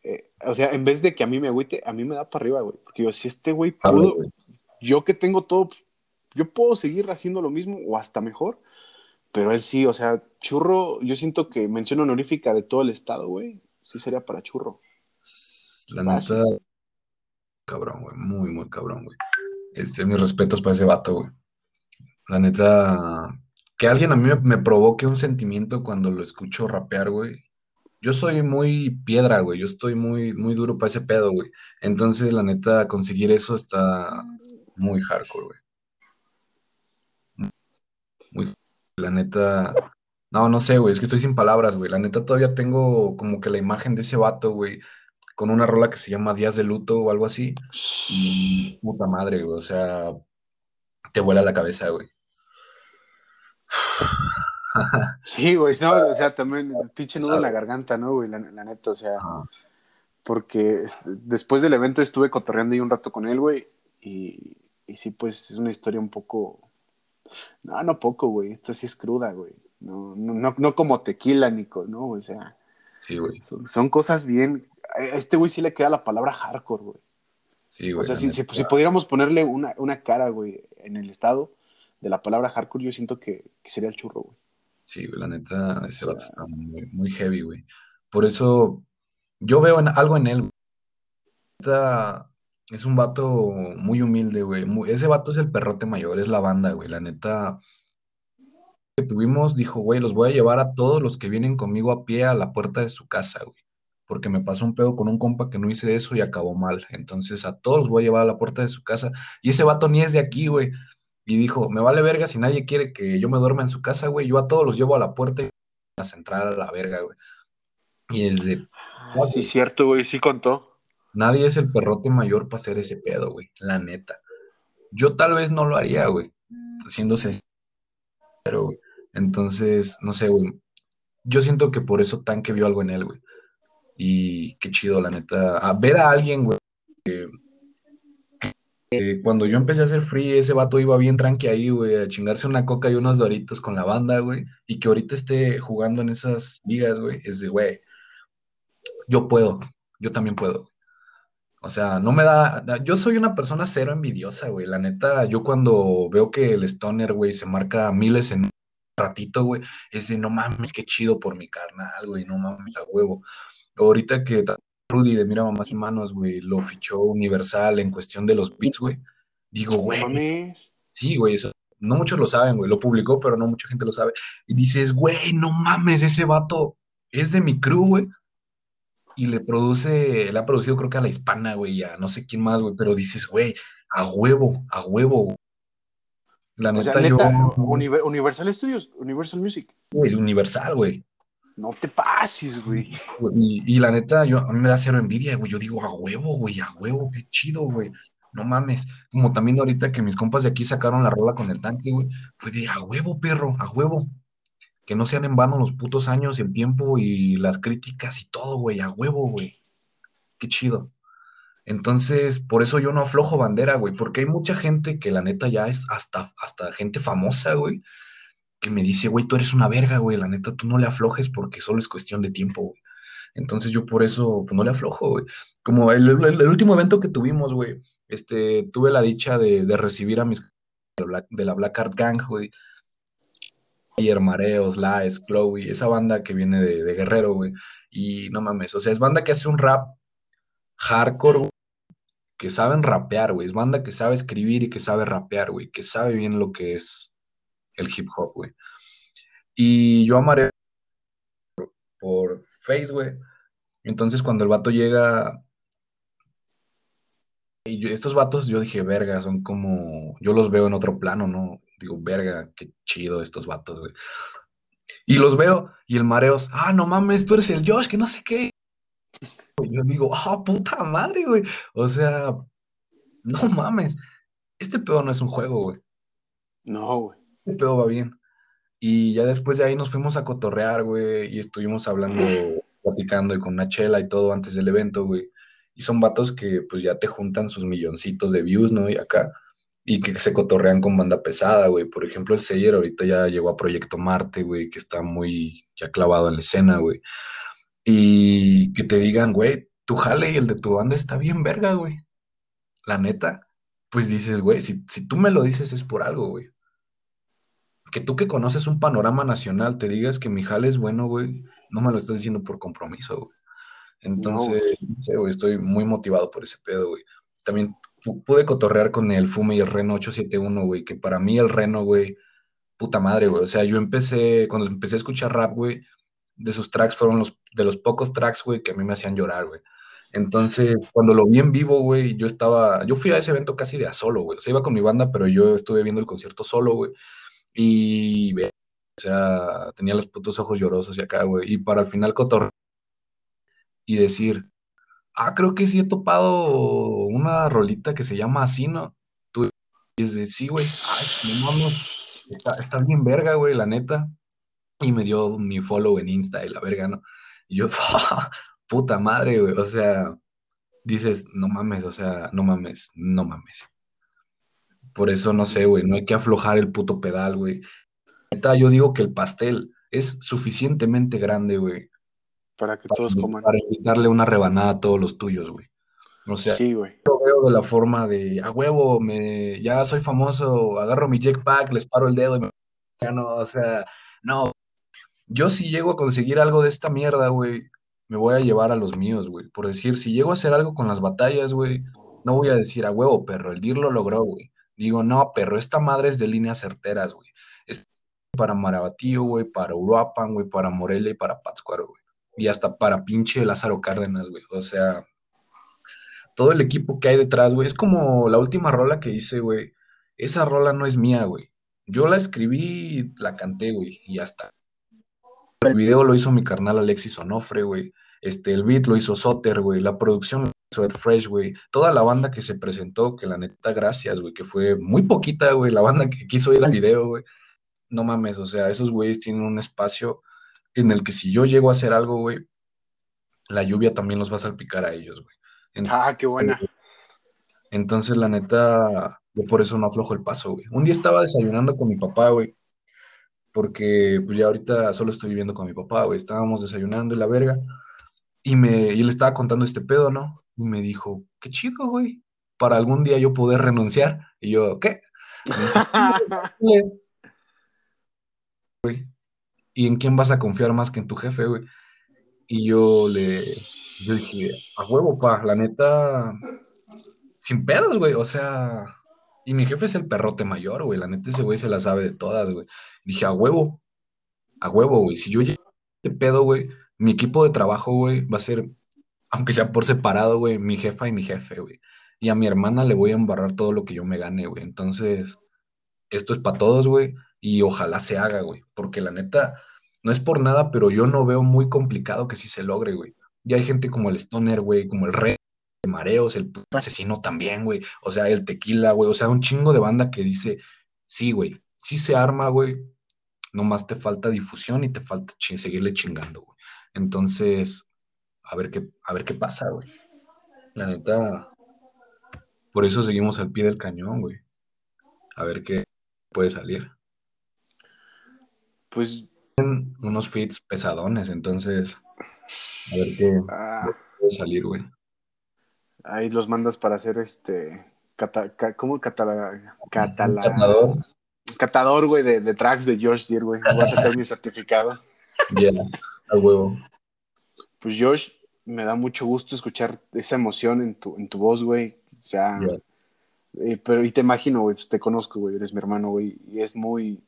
Eh, o sea, en vez de que a mí me agüite, a mí me da para arriba, güey. Porque yo, si este güey pudo, yo que tengo todo, pues, yo puedo seguir haciendo lo mismo o hasta mejor, pero él sí, o sea, churro, yo siento que mención honorífica de todo el estado, güey, sí sería para churro. La neta, cabrón, güey, muy, muy cabrón, güey. Este, mis respetos para ese vato, güey. La neta, que alguien a mí me, provoque un sentimiento cuando lo escucho rapear, güey. Yo soy muy piedra, güey. Yo estoy muy, muy duro para ese pedo, güey. Entonces, la neta, conseguir eso está muy hardcore, güey muy, la neta, no, no sé, güey, es que estoy sin palabras, güey, la neta todavía tengo como que la imagen de ese vato, güey, con una rola que se llama Días de Luto o algo así, y puta madre, güey, o sea, te vuela la cabeza, güey. Sí, güey, no, o sea, también pinche nudo en la garganta, ¿no, güey? La, neta, o sea, porque después del evento estuve cotorreando ahí un rato con él, güey, y, y sí, pues es una historia un poco, no, no poco, güey. Esta sí es cruda, güey. No, no, no, como tequila, Nico, ¿no? O sea. Sí, güey. Son, cosas bien. A este güey sí le queda la palabra hardcore, güey. Sí, güey. O sea, si, si, pudiéramos ponerle una, una, cara, güey, en el estado de la palabra hardcore, yo siento que, sería el churro, güey. Sí, güey, la neta, ese vato está muy, muy heavy, güey. Por eso yo veo algo en él. Neta, es un vato muy humilde, güey. ese vato es el perrote mayor, es la banda, güey. La neta que tuvimos, dijo, güey, los voy a llevar a todos los que vienen conmigo a pie a la puerta de su casa, güey. Porque me pasó un pedo con un compa que no hice eso y acabó mal. Entonces a todos los voy a llevar a la puerta de su casa. Y ese vato ni es de aquí, güey. Y dijo, me vale verga si nadie quiere que yo me duerma en su casa, güey. Yo a todos los llevo a la puerta y a centrar a la verga, güey. Y es de... Ah, sí, cierto, güey, sí contó. Nadie es el perrote mayor para hacer ese pedo, güey. La neta. Yo tal vez no lo haría, güey. Haciéndose... Pero, güey. Entonces, no sé, güey. Yo siento que por eso Tanque vio algo en él, güey. Y qué chido, la neta. A ver a alguien, güey, que cuando yo empecé a hacer free, ese vato iba bien tranqui ahí, güey, a chingarse una coca y unos doritos con la banda, güey, y que ahorita esté jugando en esas ligas, güey, es de, güey, yo puedo, yo también puedo. O sea, no me da, yo soy una persona cero envidiosa, güey, la neta, yo cuando veo que el stoner, güey, se marca miles en un ratito, güey, es de, no mames, qué chido por mi carnal, güey, no mames a huevo. Ahorita que Rudy de Mira Mamás y Manos, güey, lo fichó Universal en cuestión de los beats, güey. Digo, güey. Sí, güey, eso. No muchos lo saben, güey. Lo publicó, pero no mucha gente lo sabe. Y dices, güey, no mames, ese vato es de mi crew, güey. Y le produce, le ha producido creo que a la hispana, güey, a no sé quién más, güey. Pero dices, güey, a huevo, a huevo. La neta, yo. Universal Studios, Universal Music. Güey, Universal, güey. No te pases, güey. Y, la neta, yo, a mí me da cero envidia, güey. Yo digo, a huevo, güey, a huevo, qué chido, güey. No mames. Como también ahorita que mis compas de aquí sacaron la rola con el tanque, güey. Fue de a huevo, perro, a huevo. Que no sean en vano los putos años, el tiempo y las críticas y todo, güey, a huevo, güey. Qué chido. Entonces, por eso yo no aflojo bandera, güey, porque hay mucha gente que la neta ya es hasta, hasta gente famosa, güey, que me dice, güey, tú eres una verga, güey, la neta, tú no le aflojes porque solo es cuestión de tiempo, güey. Entonces yo por eso, pues no le aflojo, güey. Como el, último evento que tuvimos, güey, este, tuve la dicha de, recibir a mis de la Black Art Gang, güey. Ayer, Mareos, Laes, Chloe, esa banda que viene de, Guerrero, güey. Y no mames, o sea, es banda que hace un rap hardcore, que saben rapear, güey. Es banda que sabe escribir y que sabe rapear, güey. Que sabe bien lo que es el hip hop, güey. Y yo amaré por Face, güey. Entonces cuando el vato llega... Y estos vatos, yo dije, verga, son como... Yo los veo en otro plano, ¿no? Digo, verga, qué chido estos vatos, güey. Y los veo y el mareos, ah, no mames, tú eres el Josh, que no sé qué. Y yo digo, ah, puta madre, güey. O sea, no mames. Este pedo no es un juego, güey. No, güey pedo va bien. Y ya después de ahí nos fuimos a cotorrear, güey, y estuvimos hablando, platicando y con una chela y todo antes del evento, güey. Y son vatos que pues ya te juntan sus milloncitos de views, ¿no? Y acá. Y que se cotorrean con banda pesada, güey. Por ejemplo, el Seyer ahorita ya llegó a Proyecto Marte, güey, que está muy ya clavado en la escena, güey. Y que te digan, güey, tu jale y el de tu banda está bien verga, güey. La neta, pues dices, güey, si, si tú me lo dices es por algo, güey que tú que conoces un panorama nacional te digas que mi jale es bueno, güey, no me lo estás diciendo por compromiso, güey. Entonces, güey, estoy muy motivado por ese pedo, güey. También pude cotorrear con el Fume y el Reno 871, güey, que para mí el Reno, güey, puta madre, güey. O sea, yo empecé, cuando empecé a escuchar rap, güey, de sus tracks fueron los, de los pocos tracks, güey, que a mí me hacían llorar, güey. Entonces, cuando lo vi en vivo, güey, yo estaba, yo fui a ese evento casi de a solo, güey. O sea, iba con mi banda, pero yo estuve viendo el concierto solo, güey. Y, o sea, tenía los putos ojos llorosos y acá, güey. Y para al final cotorrear y decir, ah, creo que sí he topado una rolita que se llama así, ¿no? Tú dices, sí, güey, ay, está, está bien verga, güey, la neta. Y me dio mi follow en Insta y la verga, ¿no? Y yo, puta madre, güey. O sea, dices, no mames, o sea, no mames, no mames. Por eso no sé, güey, no hay que aflojar el puto pedal, güey. Yo digo que el pastel es suficientemente grande, güey. Para que todos coman. Para invitarle una rebanada a todos los tuyos, güey. O sea, sí, güey. yo veo de la forma de, a huevo, me, ya soy famoso, agarro mi jetpack, les paro el dedo y me... Ya no, o sea, no, yo si llego a conseguir algo de esta mierda, güey, me voy a llevar a los míos, güey. Por decir, si llego a hacer algo con las batallas, güey, no voy a decir a huevo, perro, el DIR lo logró, güey. Digo, no, perro, esta madre es de líneas certeras, güey. Es para Marabatío, güey, para Uruapan, güey, para Morelia y para Pátzcuaro, güey. Y hasta para pinche Lázaro Cárdenas, güey. O sea, todo el equipo que hay detrás, güey. Es como la última rola que hice, güey. Esa rola no es mía, güey. Yo la escribí, la canté, güey, y ya está. El video lo hizo mi carnal Alexis Onofre, güey. Este, el beat lo hizo Soter, güey. La producción lo hizo Ed Fresh, güey. Toda la banda que se presentó, que la neta, gracias, güey. Que fue muy poquita, güey. La banda que quiso ir al video, güey. No mames, o sea, esos güeyes tienen un espacio en el que si yo llego a hacer algo, güey, la lluvia también los va a salpicar a ellos, güey ah, qué buena. Entonces, la neta, yo por eso no aflojo el paso, güey. Un día estaba desayunando con mi papá, güey, porque pues ya ahorita solo estoy viviendo con mi papá, güey. Estábamos desayunando y la verga. Y, me, y le estaba contando este pedo, ¿no? Y me dijo, qué chido, güey, para algún día yo poder renunciar. Y yo, ¿qué? ¿Y en quién vas a confiar más que en tu jefe, güey? Y yo le, dije, a huevo, pa, la neta, sin pedos, güey, o sea, y mi jefe es el perrote mayor, güey, la neta ese güey se la sabe de todas, güey. Dije, a huevo, a huevo, güey, si yo llego este pedo, güey, mi equipo de trabajo, güey, va a ser, aunque sea por separado, güey, mi jefa y mi jefe, güey. Y a mi hermana le voy a embarrar todo lo que yo me gane, güey. Entonces, esto es para todos, güey, y ojalá se haga, güey, porque la neta, no es por nada, pero yo no veo muy complicado que sí se logre, güey. Ya hay gente como el Stoner, güey, como el Rey de Mareos, el asesino también, güey. O sea, el Tequila, güey. O sea, un chingo de banda que dice, sí, güey, sí se arma, güey. Nomás te falta difusión y te falta seguirle chingando, güey. Entonces, a ver qué, a ver qué pasa, güey. La neta, por eso seguimos al pie del cañón, güey. A ver qué puede salir. Pues unos fits pesadones, entonces a ver qué ah. puede salir, güey. Ahí los mandas para hacer este. ¿Cómo catala, Catador. Catador, güey, de, de, tracks de George Deere, güey. Voy a sacar mi certificado. Ya, al huevo. Pues George, me da mucho gusto escuchar esa emoción en tu, en tu voz, güey. O sea, eh, pero y te imagino, güey, pues te conozco, güey, eres mi hermano, güey, y es muy,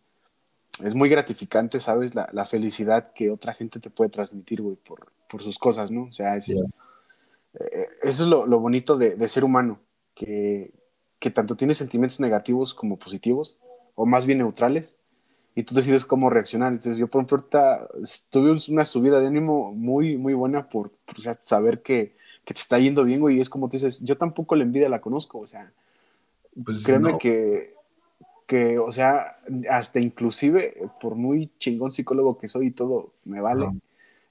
es muy gratificante, ¿sabes? La, la, felicidad que otra gente te puede transmitir, güey, por, por sus cosas, ¿no? O sea, es, eh, eso es lo, lo bonito de, de, ser humano, que, que tanto tiene sentimientos negativos como positivos, o más bien neutrales, y tú decides cómo reaccionar. Entonces, yo, por ejemplo, ahorita tuve una subida de ánimo muy, muy buena por, por sea, saber que, que, te está yendo bien, güey, y es como te dices, yo tampoco la envidia la conozco, o sea, pues créeme que que, o sea, hasta inclusive, por muy chingón psicólogo que soy y todo, me vale,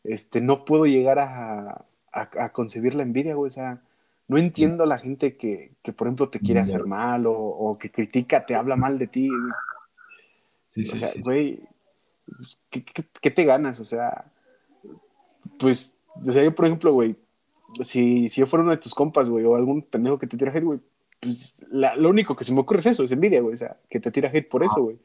este, no puedo llegar a, a, concebir la envidia, güey, o sea, no entiendo a la gente que, que, por ejemplo, te quiere hacer mal o, o, que critica, te habla mal de ti. sí, sí, o sea, güey, ¿qué, ¿qué, te ganas? O sea, pues, o sea, yo, por ejemplo, güey, si, si yo fuera uno de tus compas, güey, o algún pendejo que te tira hate, güey, pues lo único que se me ocurre es eso, es envidia, güey, o sea, que te tira hate por eso, güey.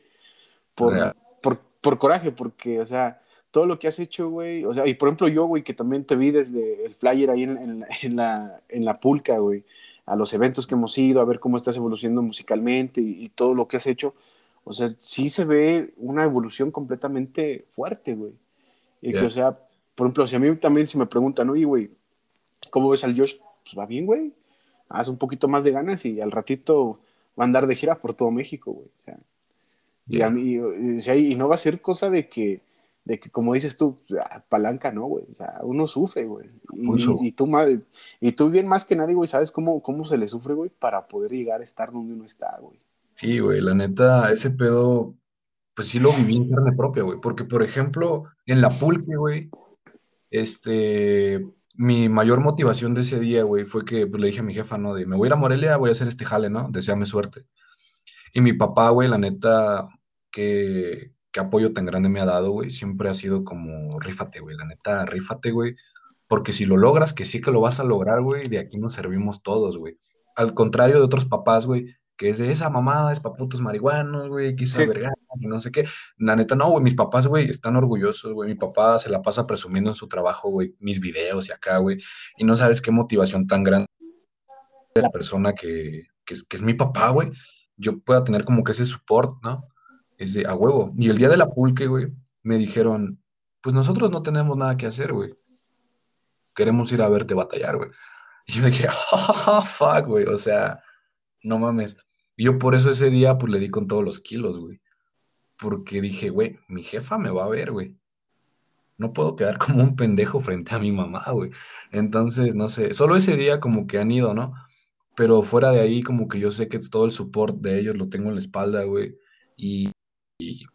Por, por, por, coraje, porque, o sea, todo lo que has hecho, güey, o sea, y por ejemplo yo, güey, que también te vi desde el flyer ahí en, en, en la, en la pulca, güey, a los eventos que hemos ido, a ver cómo estás evolucionando musicalmente y, todo lo que has hecho, o sea, sí se ve una evolución completamente fuerte, güey. Y que, o sea, por ejemplo, si a mí también si me preguntan, oye, güey, ¿cómo ves al Josh? Pues va bien, güey haz un poquito más de ganas y al ratito va a andar de gira por todo México, güey. O sea, y, a mí, y, no va a ser cosa de que, de que como dices tú, ah, palanca, ¿no, güey? O sea, uno sufre, güey. Y, y, tú, y tú bien más que nadie, güey, sabes cómo, cómo se le sufre, güey, para poder llegar a estar donde uno está, güey. Sí, güey, la neta, ese pedo, pues sí lo viví en carne propia, güey. Porque, por ejemplo, en la pulque, güey, este, mi mayor motivación de ese día, güey, fue que pues, le dije a mi jefa, ¿no? De me voy a ir a Morelia, voy a hacer este jale, ¿no? Deseame suerte. Y mi papá, güey, la neta, qué, qué apoyo tan grande me ha dado, güey. Siempre ha sido como, rífate, güey, la neta, rífate, güey. Porque si lo logras, que sí que lo vas a lograr, güey, de aquí nos servimos todos, güey. Al contrario de otros papás, güey, que es de esa mamada, es pa' putos marihuanos, güey, quizá sí. verga, no sé qué. La neta, no, güey, mis papás, güey, están orgullosos, güey. Mi papá se la pasa presumiendo en su trabajo, güey, mis videos y acá, güey. Y no sabes qué motivación tan grande de la persona que, que, es, que es mi papá, güey, yo pueda tener como que ese support, ¿no? Es de a huevo. Y el día de la pulque, güey, me dijeron, pues nosotros no tenemos nada que hacer, güey. Queremos ir a verte batallar, güey. Y yo dije, oh, fuck, güey, o sea, no mames. Y yo por eso ese día, pues le di con todos los kilos, güey. Porque dije, güey, mi jefa me va a ver, güey. No puedo quedar como un pendejo frente a mi mamá, güey. Entonces, no sé, solo ese día como que han ido, ¿no? Pero fuera de ahí, como que yo sé que todo el support de ellos lo tengo en la espalda, güey. Y, y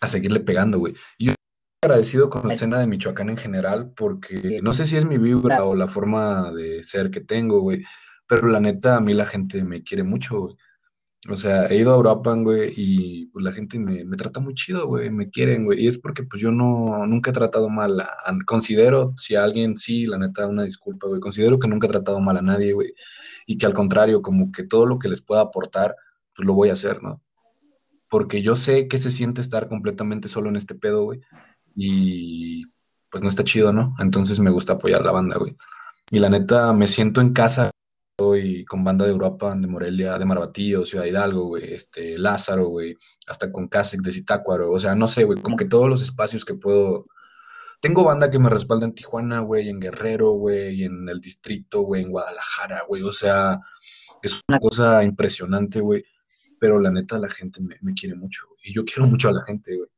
a seguirle pegando, güey. Y yo estoy agradecido con la escena de Michoacán en general, porque no sé si es mi vibra o la forma de ser que tengo, güey. Pero la neta, a mí la gente me quiere mucho, güey. O sea, he ido a Europa, güey, y pues, la gente me, me, trata muy chido, güey, me quieren, güey. Y es porque pues yo no, nunca he tratado mal considero, si a alguien sí, la neta, una disculpa, güey. Considero que nunca he tratado mal a nadie, güey. Y que al contrario, como que todo lo que les pueda aportar, pues lo voy a hacer, ¿no? Porque yo sé que se siente estar completamente solo en este pedo, güey. Y pues no está chido, ¿no? Entonces me gusta apoyar la banda, güey. Y la neta, me siento en casa Estoy con banda de Europa, de Morelia, de Marbatío, Ciudad Hidalgo, güey, este, Lázaro, güey, hasta con Casic de Zitácuaro, o sea, no sé, güey, como que todos los espacios que puedo. Tengo banda que me respalda en Tijuana, güey, en Guerrero, güey, en el distrito, güey, en Guadalajara, güey, o sea, es una cosa impresionante, güey, pero la neta la gente me, me quiere mucho, y yo quiero mucho a la gente, güey.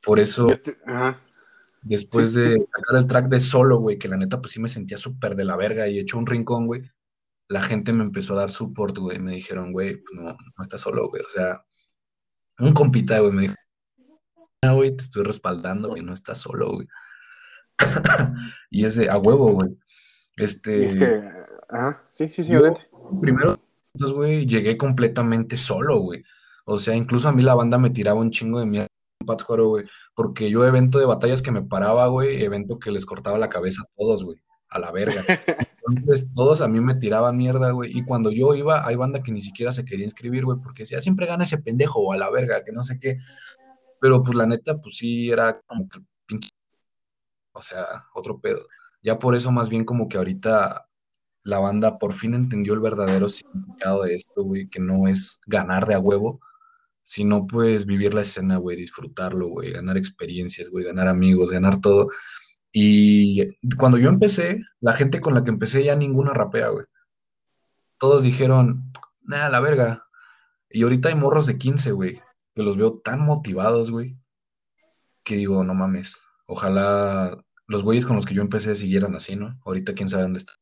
Por eso, después de sacar el track de solo, güey, que la neta, pues sí me sentía súper de la verga y hecho un rincón, güey la gente me empezó a dar support, güey. Me dijeron, güey, pues no, no estás solo, güey. O sea, un compita, güey, me dijo, ah, güey, te estoy respaldando, güey, no estás solo, güey. y ese, a huevo, güey. Este. Es que, ajá, sí, sí, sí, yo, Primero, entonces, güey, llegué completamente solo, güey. O sea, incluso a mí la banda me tiraba un chingo de mierda, güey, porque yo evento de batallas que me paraba, güey, evento que les cortaba la cabeza a todos, güey a la verga. Entonces, todos a mí me tiraban mierda, güey. Y cuando yo iba, hay banda que ni siquiera se quería inscribir, güey, porque decía, siempre gana ese pendejo o a la verga, que no sé qué. Pero pues la neta, pues sí, era como que pinche. O sea, otro pedo. Ya por eso, más bien, como que ahorita la banda por fin entendió el verdadero significado de esto, güey, que no es ganar de a huevo, sino pues vivir la escena, güey, disfrutarlo, güey, ganar experiencias, güey, ganar amigos, ganar todo. Y cuando yo empecé, la gente con la que empecé ya ninguna rapea, güey. Todos dijeron, nada, la verga. Y ahorita hay morros de 15, güey, que los veo tan motivados, güey, que digo, no mames. Ojalá los güeyes con los que yo empecé siguieran así, ¿no? Ahorita quién sabe dónde está.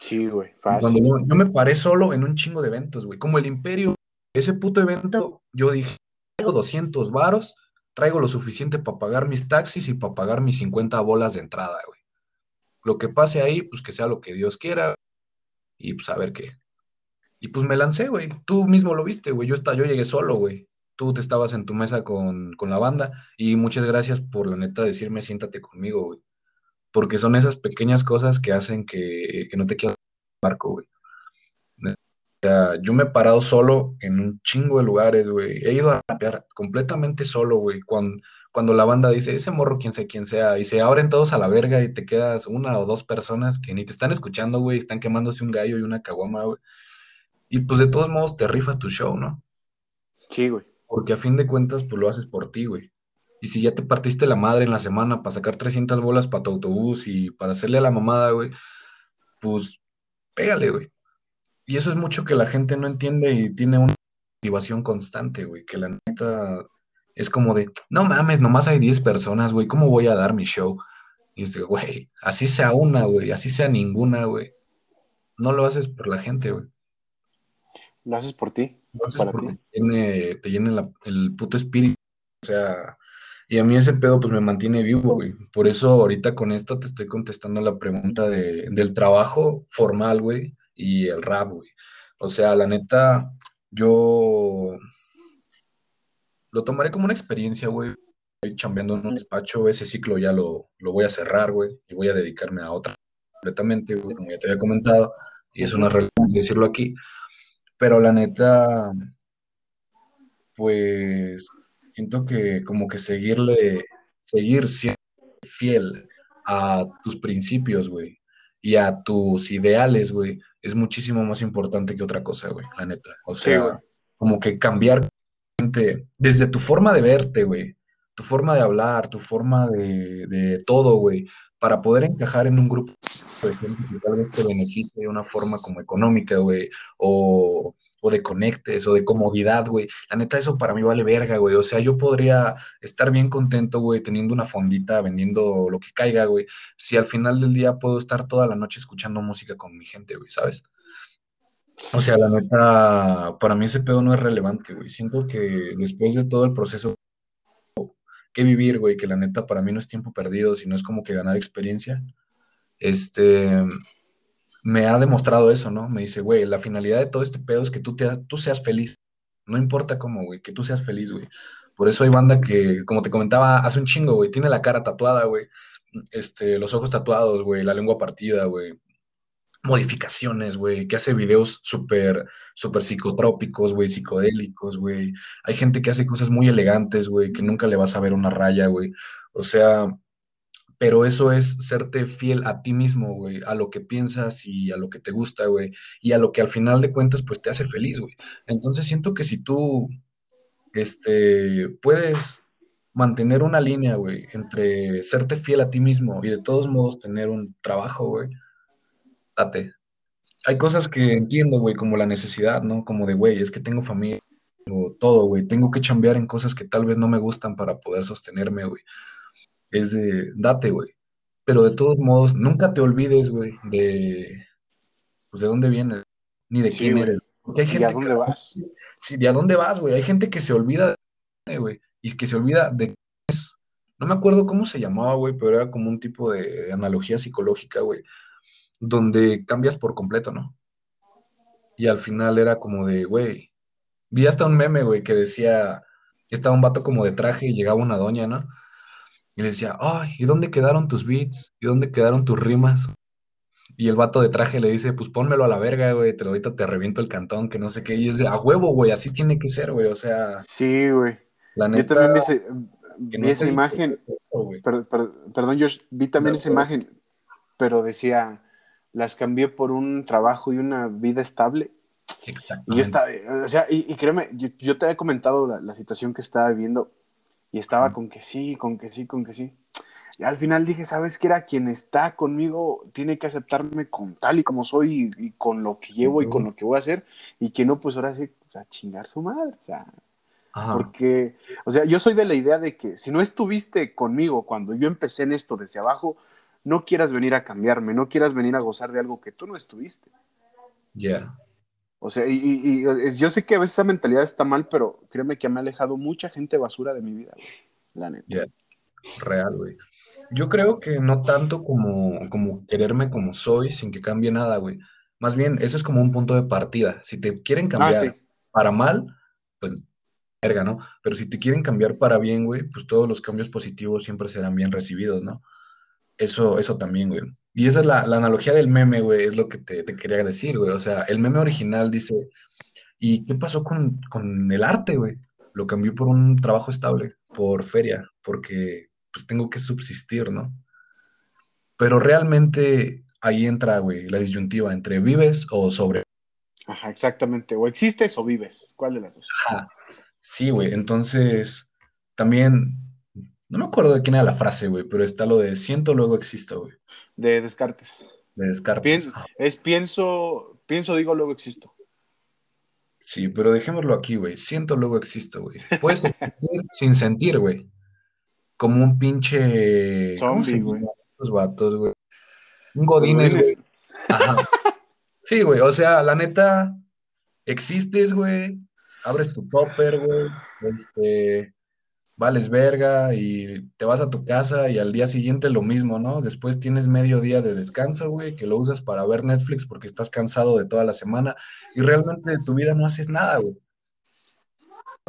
Sí, güey, fácil. Cuando yo, yo me paré solo en un chingo de eventos, güey. Como el Imperio, ese puto evento, yo dije, 200 varos traigo lo suficiente para pagar mis taxis y para pagar mis 50 bolas de entrada, güey. Lo que pase ahí, pues que sea lo que Dios quiera y pues a ver qué. Y pues me lancé, güey. Tú mismo lo viste, güey. Yo, yo llegué solo, güey. Tú te estabas en tu mesa con, con la banda y muchas gracias por la neta decirme siéntate conmigo, güey. Porque son esas pequeñas cosas que hacen que, que no te quieras barco, güey sea, yo me he parado solo en un chingo de lugares, güey. He ido a rapear completamente solo, güey. Cuando, cuando la banda dice, ese morro, quién sea quién sea, y se abren todos a la verga y te quedas una o dos personas que ni te están escuchando, güey, están quemándose un gallo y una caguama, güey. Y pues de todos modos te rifas tu show, ¿no? Sí, güey. Porque a fin de cuentas, pues lo haces por ti, güey. Y si ya te partiste la madre en la semana para sacar 300 bolas para tu autobús y para hacerle a la mamada, güey, pues pégale, güey. Y eso es mucho que la gente no entiende y tiene una motivación constante, güey, que la neta es como de, no mames, nomás hay 10 personas, güey, ¿cómo voy a dar mi show? Y es de, güey, así sea una, güey, así sea ninguna, güey. No lo haces por la gente, güey. Lo haces por ti. Lo haces porque ti. te llene, te llene la, el puto espíritu. O sea, y a mí ese pedo pues me mantiene vivo, güey. Por eso ahorita con esto te estoy contestando la pregunta de, del trabajo formal, güey y el rap, güey. O sea, la neta, yo lo tomaré como una experiencia, güey. Estoy chambeando en un despacho, ese ciclo ya lo, lo voy a cerrar, güey, y voy a dedicarme a otra completamente, güey, como ya te había comentado, y es una realidad decirlo aquí. Pero la neta, pues siento que como que seguirle, seguir siendo fiel a tus principios, güey, y a tus ideales, güey, es muchísimo más importante que otra cosa, güey, la neta. O sea, como que cambiar desde tu forma de verte, güey, tu forma de hablar, tu forma de, de todo, güey, para poder encajar en un grupo, por ejemplo, que tal vez te beneficie de una forma como económica, güey, o, o de conectes, o de comodidad, güey. La neta, eso para mí vale verga, güey. O sea, yo podría estar bien contento, güey, teniendo una fondita, vendiendo lo que caiga, güey, si al final del día puedo estar toda la noche escuchando música con mi gente, güey, ¿sabes? O sea, la neta, para mí ese pedo no es relevante, güey. Siento que después de todo el proceso que vivir, güey, que la neta para mí no es tiempo perdido, sino es como que ganar experiencia. Este, me ha demostrado eso, ¿no? Me dice, güey, la finalidad de todo este pedo es que tú, te, tú seas feliz. No importa cómo, güey, que tú seas feliz, güey. Por eso hay banda que, como te comentaba hace un chingo, güey, tiene la cara tatuada, güey. Este, los ojos tatuados, güey, la lengua partida, güey modificaciones, güey, que hace videos súper, súper psicotrópicos, güey, psicodélicos, güey. Hay gente que hace cosas muy elegantes, güey, que nunca le vas a ver una raya, güey. O sea, pero eso es serte fiel a ti mismo, güey, a lo que piensas y a lo que te gusta, güey, y a lo que al final de cuentas, pues te hace feliz, güey. Entonces siento que si tú, este, puedes mantener una línea, güey, entre serte fiel a ti mismo y de todos modos tener un trabajo, güey, date. Hay cosas que entiendo, güey, como la necesidad, ¿no? Como de, güey, es que tengo familia, o todo, güey. Tengo que chambear en cosas que tal vez no me gustan para poder sostenerme, güey. Es de, date, güey. Pero de todos modos, nunca te olvides, güey, de, pues, de dónde vienes, ni de quién eres. Porque hay gente ¿Y a dónde vas? Sí, ¿de a dónde vas, güey? Hay gente que se olvida, güey, y que se olvida de es. No me acuerdo cómo se llamaba, güey, pero era como un tipo de analogía psicológica, güey donde cambias por completo, ¿no? Y al final era como de, güey, vi hasta un meme, güey, que decía, estaba un vato como de traje y llegaba una doña, ¿no? Y le decía, ay, ¿y dónde quedaron tus beats? ¿Y dónde quedaron tus rimas? Y el vato de traje le dice, pues pónmelo a la verga, güey, te, ahorita te reviento el cantón, que no sé qué. Y es de, a huevo, güey, así tiene que ser, güey, o sea. Sí, güey. La neta, Yo también vi, esa imagen. perdón, Josh, vi también esa imagen, pero decía, las cambié por un trabajo y una vida estable. Exacto. Y, o sea, y, créeme, yo, te había comentado la, situación que estaba viviendo y estaba con que sí, con que sí, con que sí. Y al final dije, ¿sabes qué era? Quien está conmigo tiene que aceptarme con tal y como soy y, con lo que llevo y con lo que voy a hacer. Y que no, pues ahora sí, a chingar su madre. O sea, porque, o sea, yo soy de la idea de que si no estuviste conmigo cuando yo empecé en esto desde abajo, no quieras venir a cambiarme, no quieras venir a gozar de algo que tú no estuviste. Ya. O sea, y, yo sé que a veces esa mentalidad está mal, pero créeme que me ha alejado mucha gente basura de mi vida, güey. La neta. Real, güey. Yo creo que no tanto como, como quererme como soy sin que cambie nada, güey. Más bien, eso es como un punto de partida. Si te quieren ah, cambiar para mal, pues verga, ¿no? Pero si te quieren cambiar para bien, güey, pues todos los cambios positivos siempre serán bien recibidos, ¿no? Eso, eso también, güey. Y esa es la, analogía del meme, güey, es lo que te, quería decir, güey. O sea, el meme original dice, ¿y qué pasó con, el arte, güey? Lo cambió por un trabajo estable, por feria, porque pues tengo que subsistir, ¿no? Pero realmente ahí entra, güey, la disyuntiva entre vives o sobre. Ajá, exactamente. O existes o vives. ¿Cuál de las dos? Ajá. Sí, güey. Entonces, también no me acuerdo de quién era la frase, güey, pero está lo de siento, luego existo, güey. De Descartes. De Descartes. es pienso, pienso, digo, luego existo. Sí, pero dejémoslo aquí, güey. Siento, luego existo, güey. Puedes existir sin sentir, güey. Como un pinche. Zombie, güey. Los vatos, güey. Un Godínez, güey. Ajá. Sí, güey. O sea, la neta, existes, güey. Abres tu topper, güey. Este vales verga y te vas a tu casa y al día siguiente lo mismo, ¿no? Después tienes medio día de descanso, güey, que lo usas para ver Netflix porque estás cansado de toda la semana y realmente de tu vida no haces nada, güey.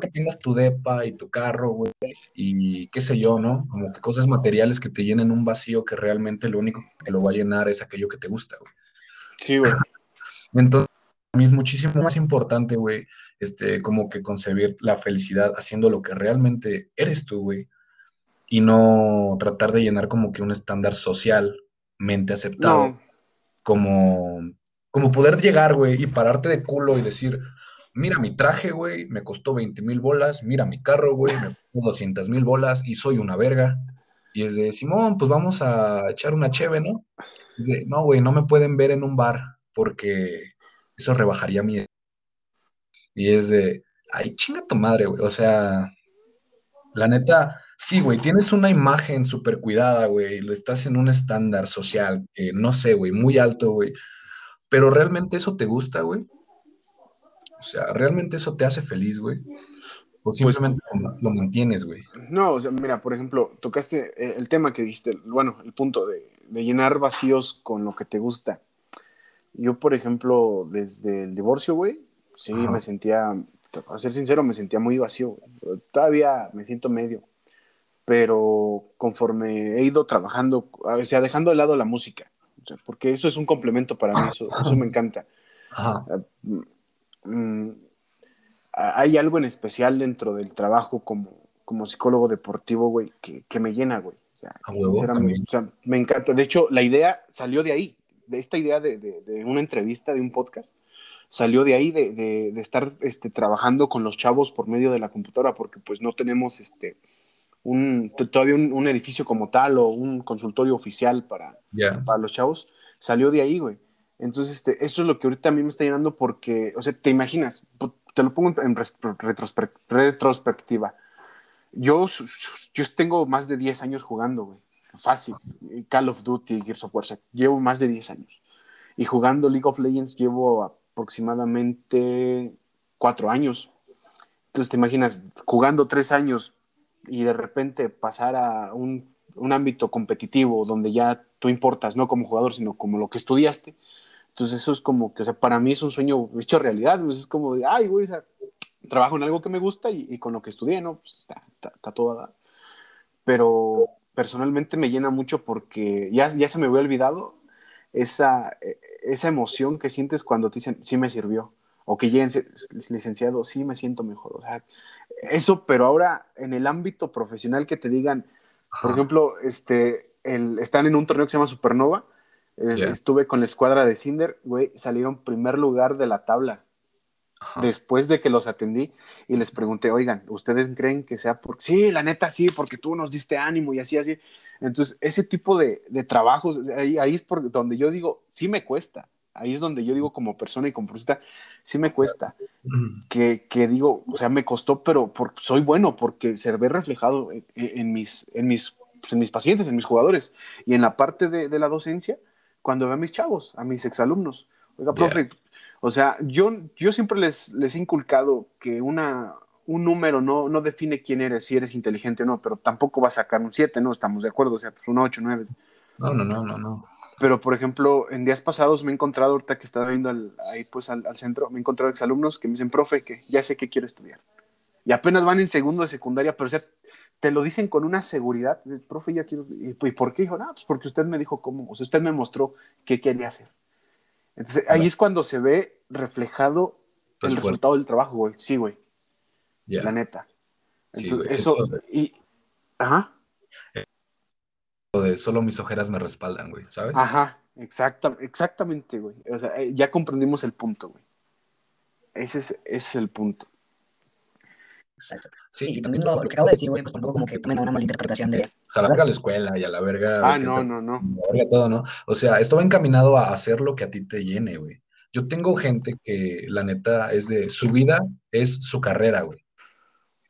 Que tengas tu depa y tu carro, güey, y qué sé yo, ¿no? Como que cosas materiales que te llenen un vacío que realmente lo único que lo va a llenar es aquello que te gusta, güey. Sí, güey. Entonces, mí es muchísimo más importante, güey, este, como que concebir la felicidad haciendo lo que realmente eres tú, güey, y no tratar de llenar como que un estándar socialmente aceptado, como, como poder llegar, güey, y pararte de culo y decir, mira mi traje, güey, me costó 20 mil bolas, mira mi carro, güey, me costó 200 mil bolas y soy una verga. Y es de, Simón, pues vamos a echar una cheve, ¿no? No, güey, no me pueden ver en un bar porque eso rebajaría mi... Y es de, ay, chinga tu madre, güey. O sea, la neta, sí, güey, tienes una imagen súper cuidada, güey. Lo estás en un estándar social, que no sé, güey, muy alto, güey. Pero realmente eso te gusta, güey. O sea, realmente eso te hace feliz, güey. O pues simplemente lo, mantienes, güey. No, o sea, mira, por ejemplo, tocaste el tema que dijiste, bueno, el punto de, llenar vacíos con lo que te gusta. Yo, por ejemplo, desde el divorcio, güey, sí me sentía, a ser sincero, me sentía muy vacío. Todavía me siento medio. Pero conforme he ido trabajando, o sea, dejando de lado la música, porque eso es un complemento para mí, eso, eso me encanta. Ajá. Mm, mm, hay algo en especial dentro del trabajo como, como psicólogo deportivo, güey, que, me llena, güey. O sea, me encanta. De hecho, la idea salió de ahí, de esta idea de, una entrevista, de un podcast, salió de ahí, de, estar este, trabajando con los chavos por medio de la computadora, porque pues no tenemos este, un, todavía un, edificio como tal o un consultorio oficial para, para los chavos. Salió de ahí, güey. Entonces, este, esto es lo que ahorita a mí me está llenando porque, o sea, te imaginas, te lo pongo en retrospectiva. Yo, yo tengo más de 10 años jugando, güey. Fácil. Call of Duty, Gears of War. llevo más de 10 años. Y jugando League of Legends llevo aproximadamente 4 años. Entonces te imaginas, jugando 3 años y de repente pasar a un, un ámbito competitivo donde ya tú importas, no como jugador, sino como lo que estudiaste entonces eso es como que, o sea, para mí es un sueño hecho realidad, pues, es como de, ay, güey, o sea, trabajo en algo que me gusta y, con lo que estudié, ¿no? Pues está, está, todo Pero personalmente me llena mucho porque ya, ya se me había olvidado esa, esa emoción que sientes cuando te dicen, sí me sirvió, o que lleguen licenciado, sí me siento mejor. O sea, eso, pero ahora en el ámbito profesional que te digan, por ejemplo, este, el, están en un torneo que se llama Supernova, Estuve con la escuadra de Cinder, güey, salieron primer lugar de la tabla. Después de que los atendí y les pregunté, oigan, ¿ustedes creen que sea porque sí, la neta sí, porque tú nos diste ánimo y así, así? Entonces, ese tipo de, trabajos, ahí, es por donde yo digo, sí me cuesta. Ahí es donde yo digo, como persona y como profesora, sí me cuesta. Que, digo, o sea, me costó, pero soy bueno porque se ve reflejado en, mis, en, mis, pues, en mis pacientes, en mis jugadores. Y en la parte de, de la docencia, cuando veo a mis chavos, a mis exalumnos. Oiga, profe, o sea, yo, yo siempre les, les he inculcado que una, un número no, no define quién eres, si eres inteligente o no, pero tampoco va a sacar un 7, ¿no? Estamos de acuerdo, o sea, pues un 8, 9. No, no, no, no, no. Pero, por ejemplo, en días pasados me he encontrado, ahorita que estaba viendo ahí pues al, al, centro, me he encontrado exalumnos que me dicen, profe, que ya sé que quiero estudiar. Y apenas van en segundo de secundaria, pero o sea, te lo dicen con una seguridad, profe, ya quiero, ¿y, por qué? Dijo, no, pues porque usted me dijo cómo, o sea, usted me mostró qué quería hacer. Entonces, ahí es cuando se ve reflejado el resultado del trabajo, güey. Sí, güey. La neta. eso, y, ajá. de solo mis ojeras me respaldan, güey, ¿sabes? Ajá, exacta, exactamente, güey. O sea, eh, ya comprendimos el punto, güey. Ese es, ese es el punto. Exacto. Sí, y también lo, que acabo de decir, güey, pues tampoco como que tomen una mala interpretación de... O sea, la verga la escuela y a la verga... Ah, no, no, no. La verga todo, ¿no? O sea, esto va encaminado a hacer lo que a ti te llene, güey. Yo tengo gente que, la neta, es de... Su vida es su carrera, güey.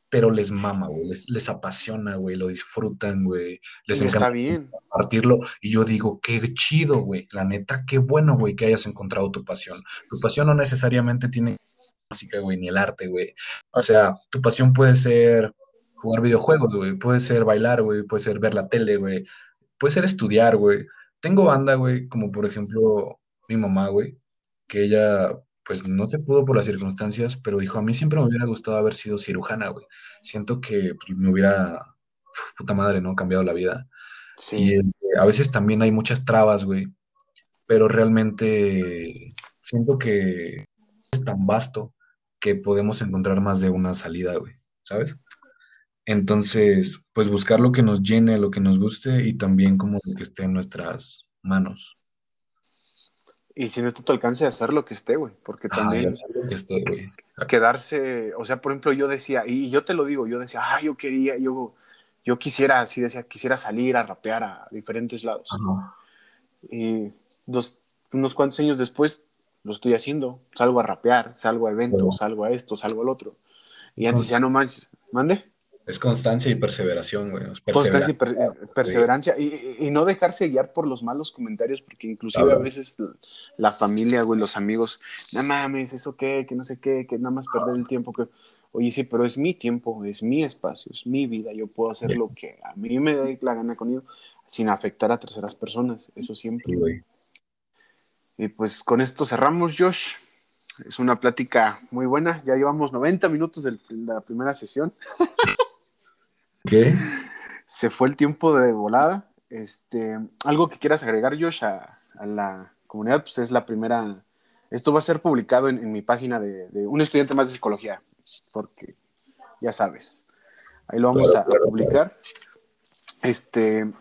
Pero les mama, güey. Les, les apasiona, güey. Lo disfrutan, güey. Les encanta bien. compartirlo. Y yo digo, qué chido, güey. La neta, qué bueno, güey, que hayas encontrado tu pasión. Tu pasión no necesariamente tiene música, güey, ni el arte, güey. O sea, tu pasión puede ser jugar videojuegos, güey, puede ser bailar, güey, puede ser ver la tele, güey, puede ser estudiar, güey. Tengo banda, güey, como por ejemplo mi mamá, güey, que ella, pues no se pudo por las circunstancias, pero dijo, a mí siempre me hubiera gustado haber sido cirujana, güey. Siento que pues, me hubiera, puta madre, ¿no? Cambiado la vida. Sí. Y este, a veces también hay muchas trabas, güey, pero realmente siento que tan vasto que podemos encontrar más de una salida, güey, ¿sabes? Entonces, pues buscar lo que nos llene, lo que nos guste y también como lo que esté en nuestras manos. Y si no está a tu alcance, hacer lo que esté, güey, porque también que esté, güey. quedarse, o sea, por ejemplo, yo decía, y yo te lo digo, yo decía, ah, yo quería, yo, yo quisiera, así decía, quisiera salir a rapear a diferentes lados. Y dos, unos cuantos años después lo estoy haciendo, salgo a rapear, salgo a eventos, salgo a esto, salgo al otro. Y antes ya no más, mande. Es constancia y perseveración, güey. Constancia y perseverancia. Y, no dejarse guiar por los malos comentarios, porque inclusive a veces la familia, güey, los amigos, no mames, eso qué, que no sé qué, que nada más perder el tiempo. que Oye, sí, pero es mi tiempo, es mi espacio, es mi vida. Yo puedo hacer lo que a mí me dé la gana con ello, sin afectar a terceras personas. Eso siempre. güey. Y pues con esto cerramos, Josh. Es una plática muy buena. Ya llevamos 90 minutos de la primera sesión. ¿Qué? Se fue el tiempo de volada. Este, algo que quieras agregar, Josh, a, la comunidad, pues es la primera. Esto va a ser publicado en, mi página de, un estudiante más de psicología, porque ya sabes, ahí lo vamos a, publicar. Este,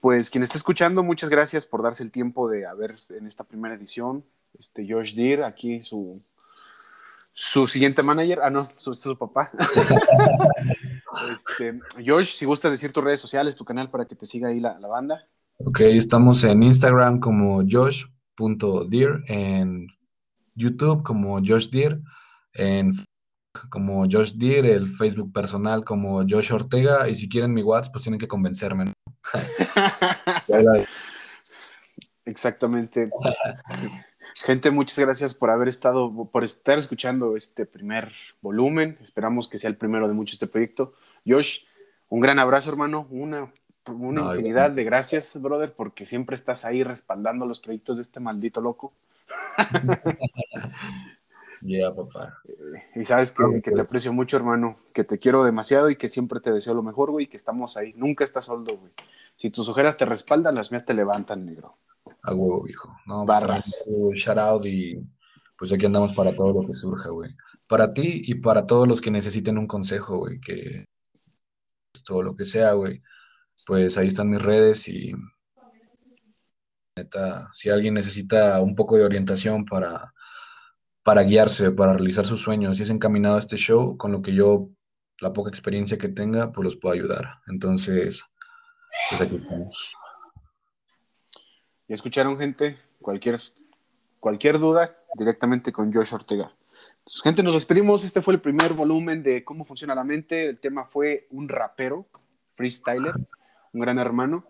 pues quien esté escuchando, muchas gracias por darse el tiempo de haber en esta primera edición. Este, Josh Deer, aquí su, su siguiente manager, ah, no, su, su papá. este, Josh, si gustas decir tus redes sociales, tu canal para que te siga ahí la, banda. Ok, estamos en Instagram como josh.deer, en YouTube como Josh Deer, en como Josh Deer, el Facebook personal como Josh Ortega, y si quieren mi WhatsApp, pues tienen que convencerme. Exactamente. Gente, muchas gracias por haber estado, por estar escuchando este primer volumen. Esperamos que sea el primero de muchos este proyecto. Josh, un gran abrazo, hermano. Una, una infinidad de gracias, brother, porque siempre estás ahí respaldando los proyectos de este maldito loco. Ya, papá. y sabes que, que, te pues. aprecio mucho, hermano, que te quiero demasiado y que siempre te deseo lo mejor, güey, que estamos ahí. Nunca estás solo, güey. Si tus ojeras te respaldan, las mías te levantan, negro. A huevo, viejo. No, pues, Barras. shout out y pues aquí andamos para todo lo que surja, güey. Para ti y para todos los que necesiten un consejo, güey, que todo lo que sea, güey. Pues ahí están mis redes y neta, si alguien necesita un poco de orientación para, para guiarse, para realizar sus sueños, y es encaminado a este show, con lo que yo, la poca experiencia que tenga, pues los puedo ayudar. Entonces, pues aquí estamos. Y escucharon, gente, cualquier, cualquier duda, directamente con Josh Ortega. Entonces, gente, nos despedimos. Este fue el primer volumen de cómo funciona la mente. El tema fue un rapero, freestyler, un gran hermano.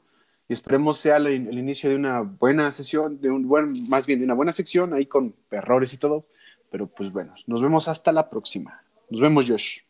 Y esperemos sea el, inicio de una buena sesión, de un buen, más bien de una buena sección, ahí con errores y todo. Pero pues bueno, nos vemos hasta la próxima. Nos vemos, Josh.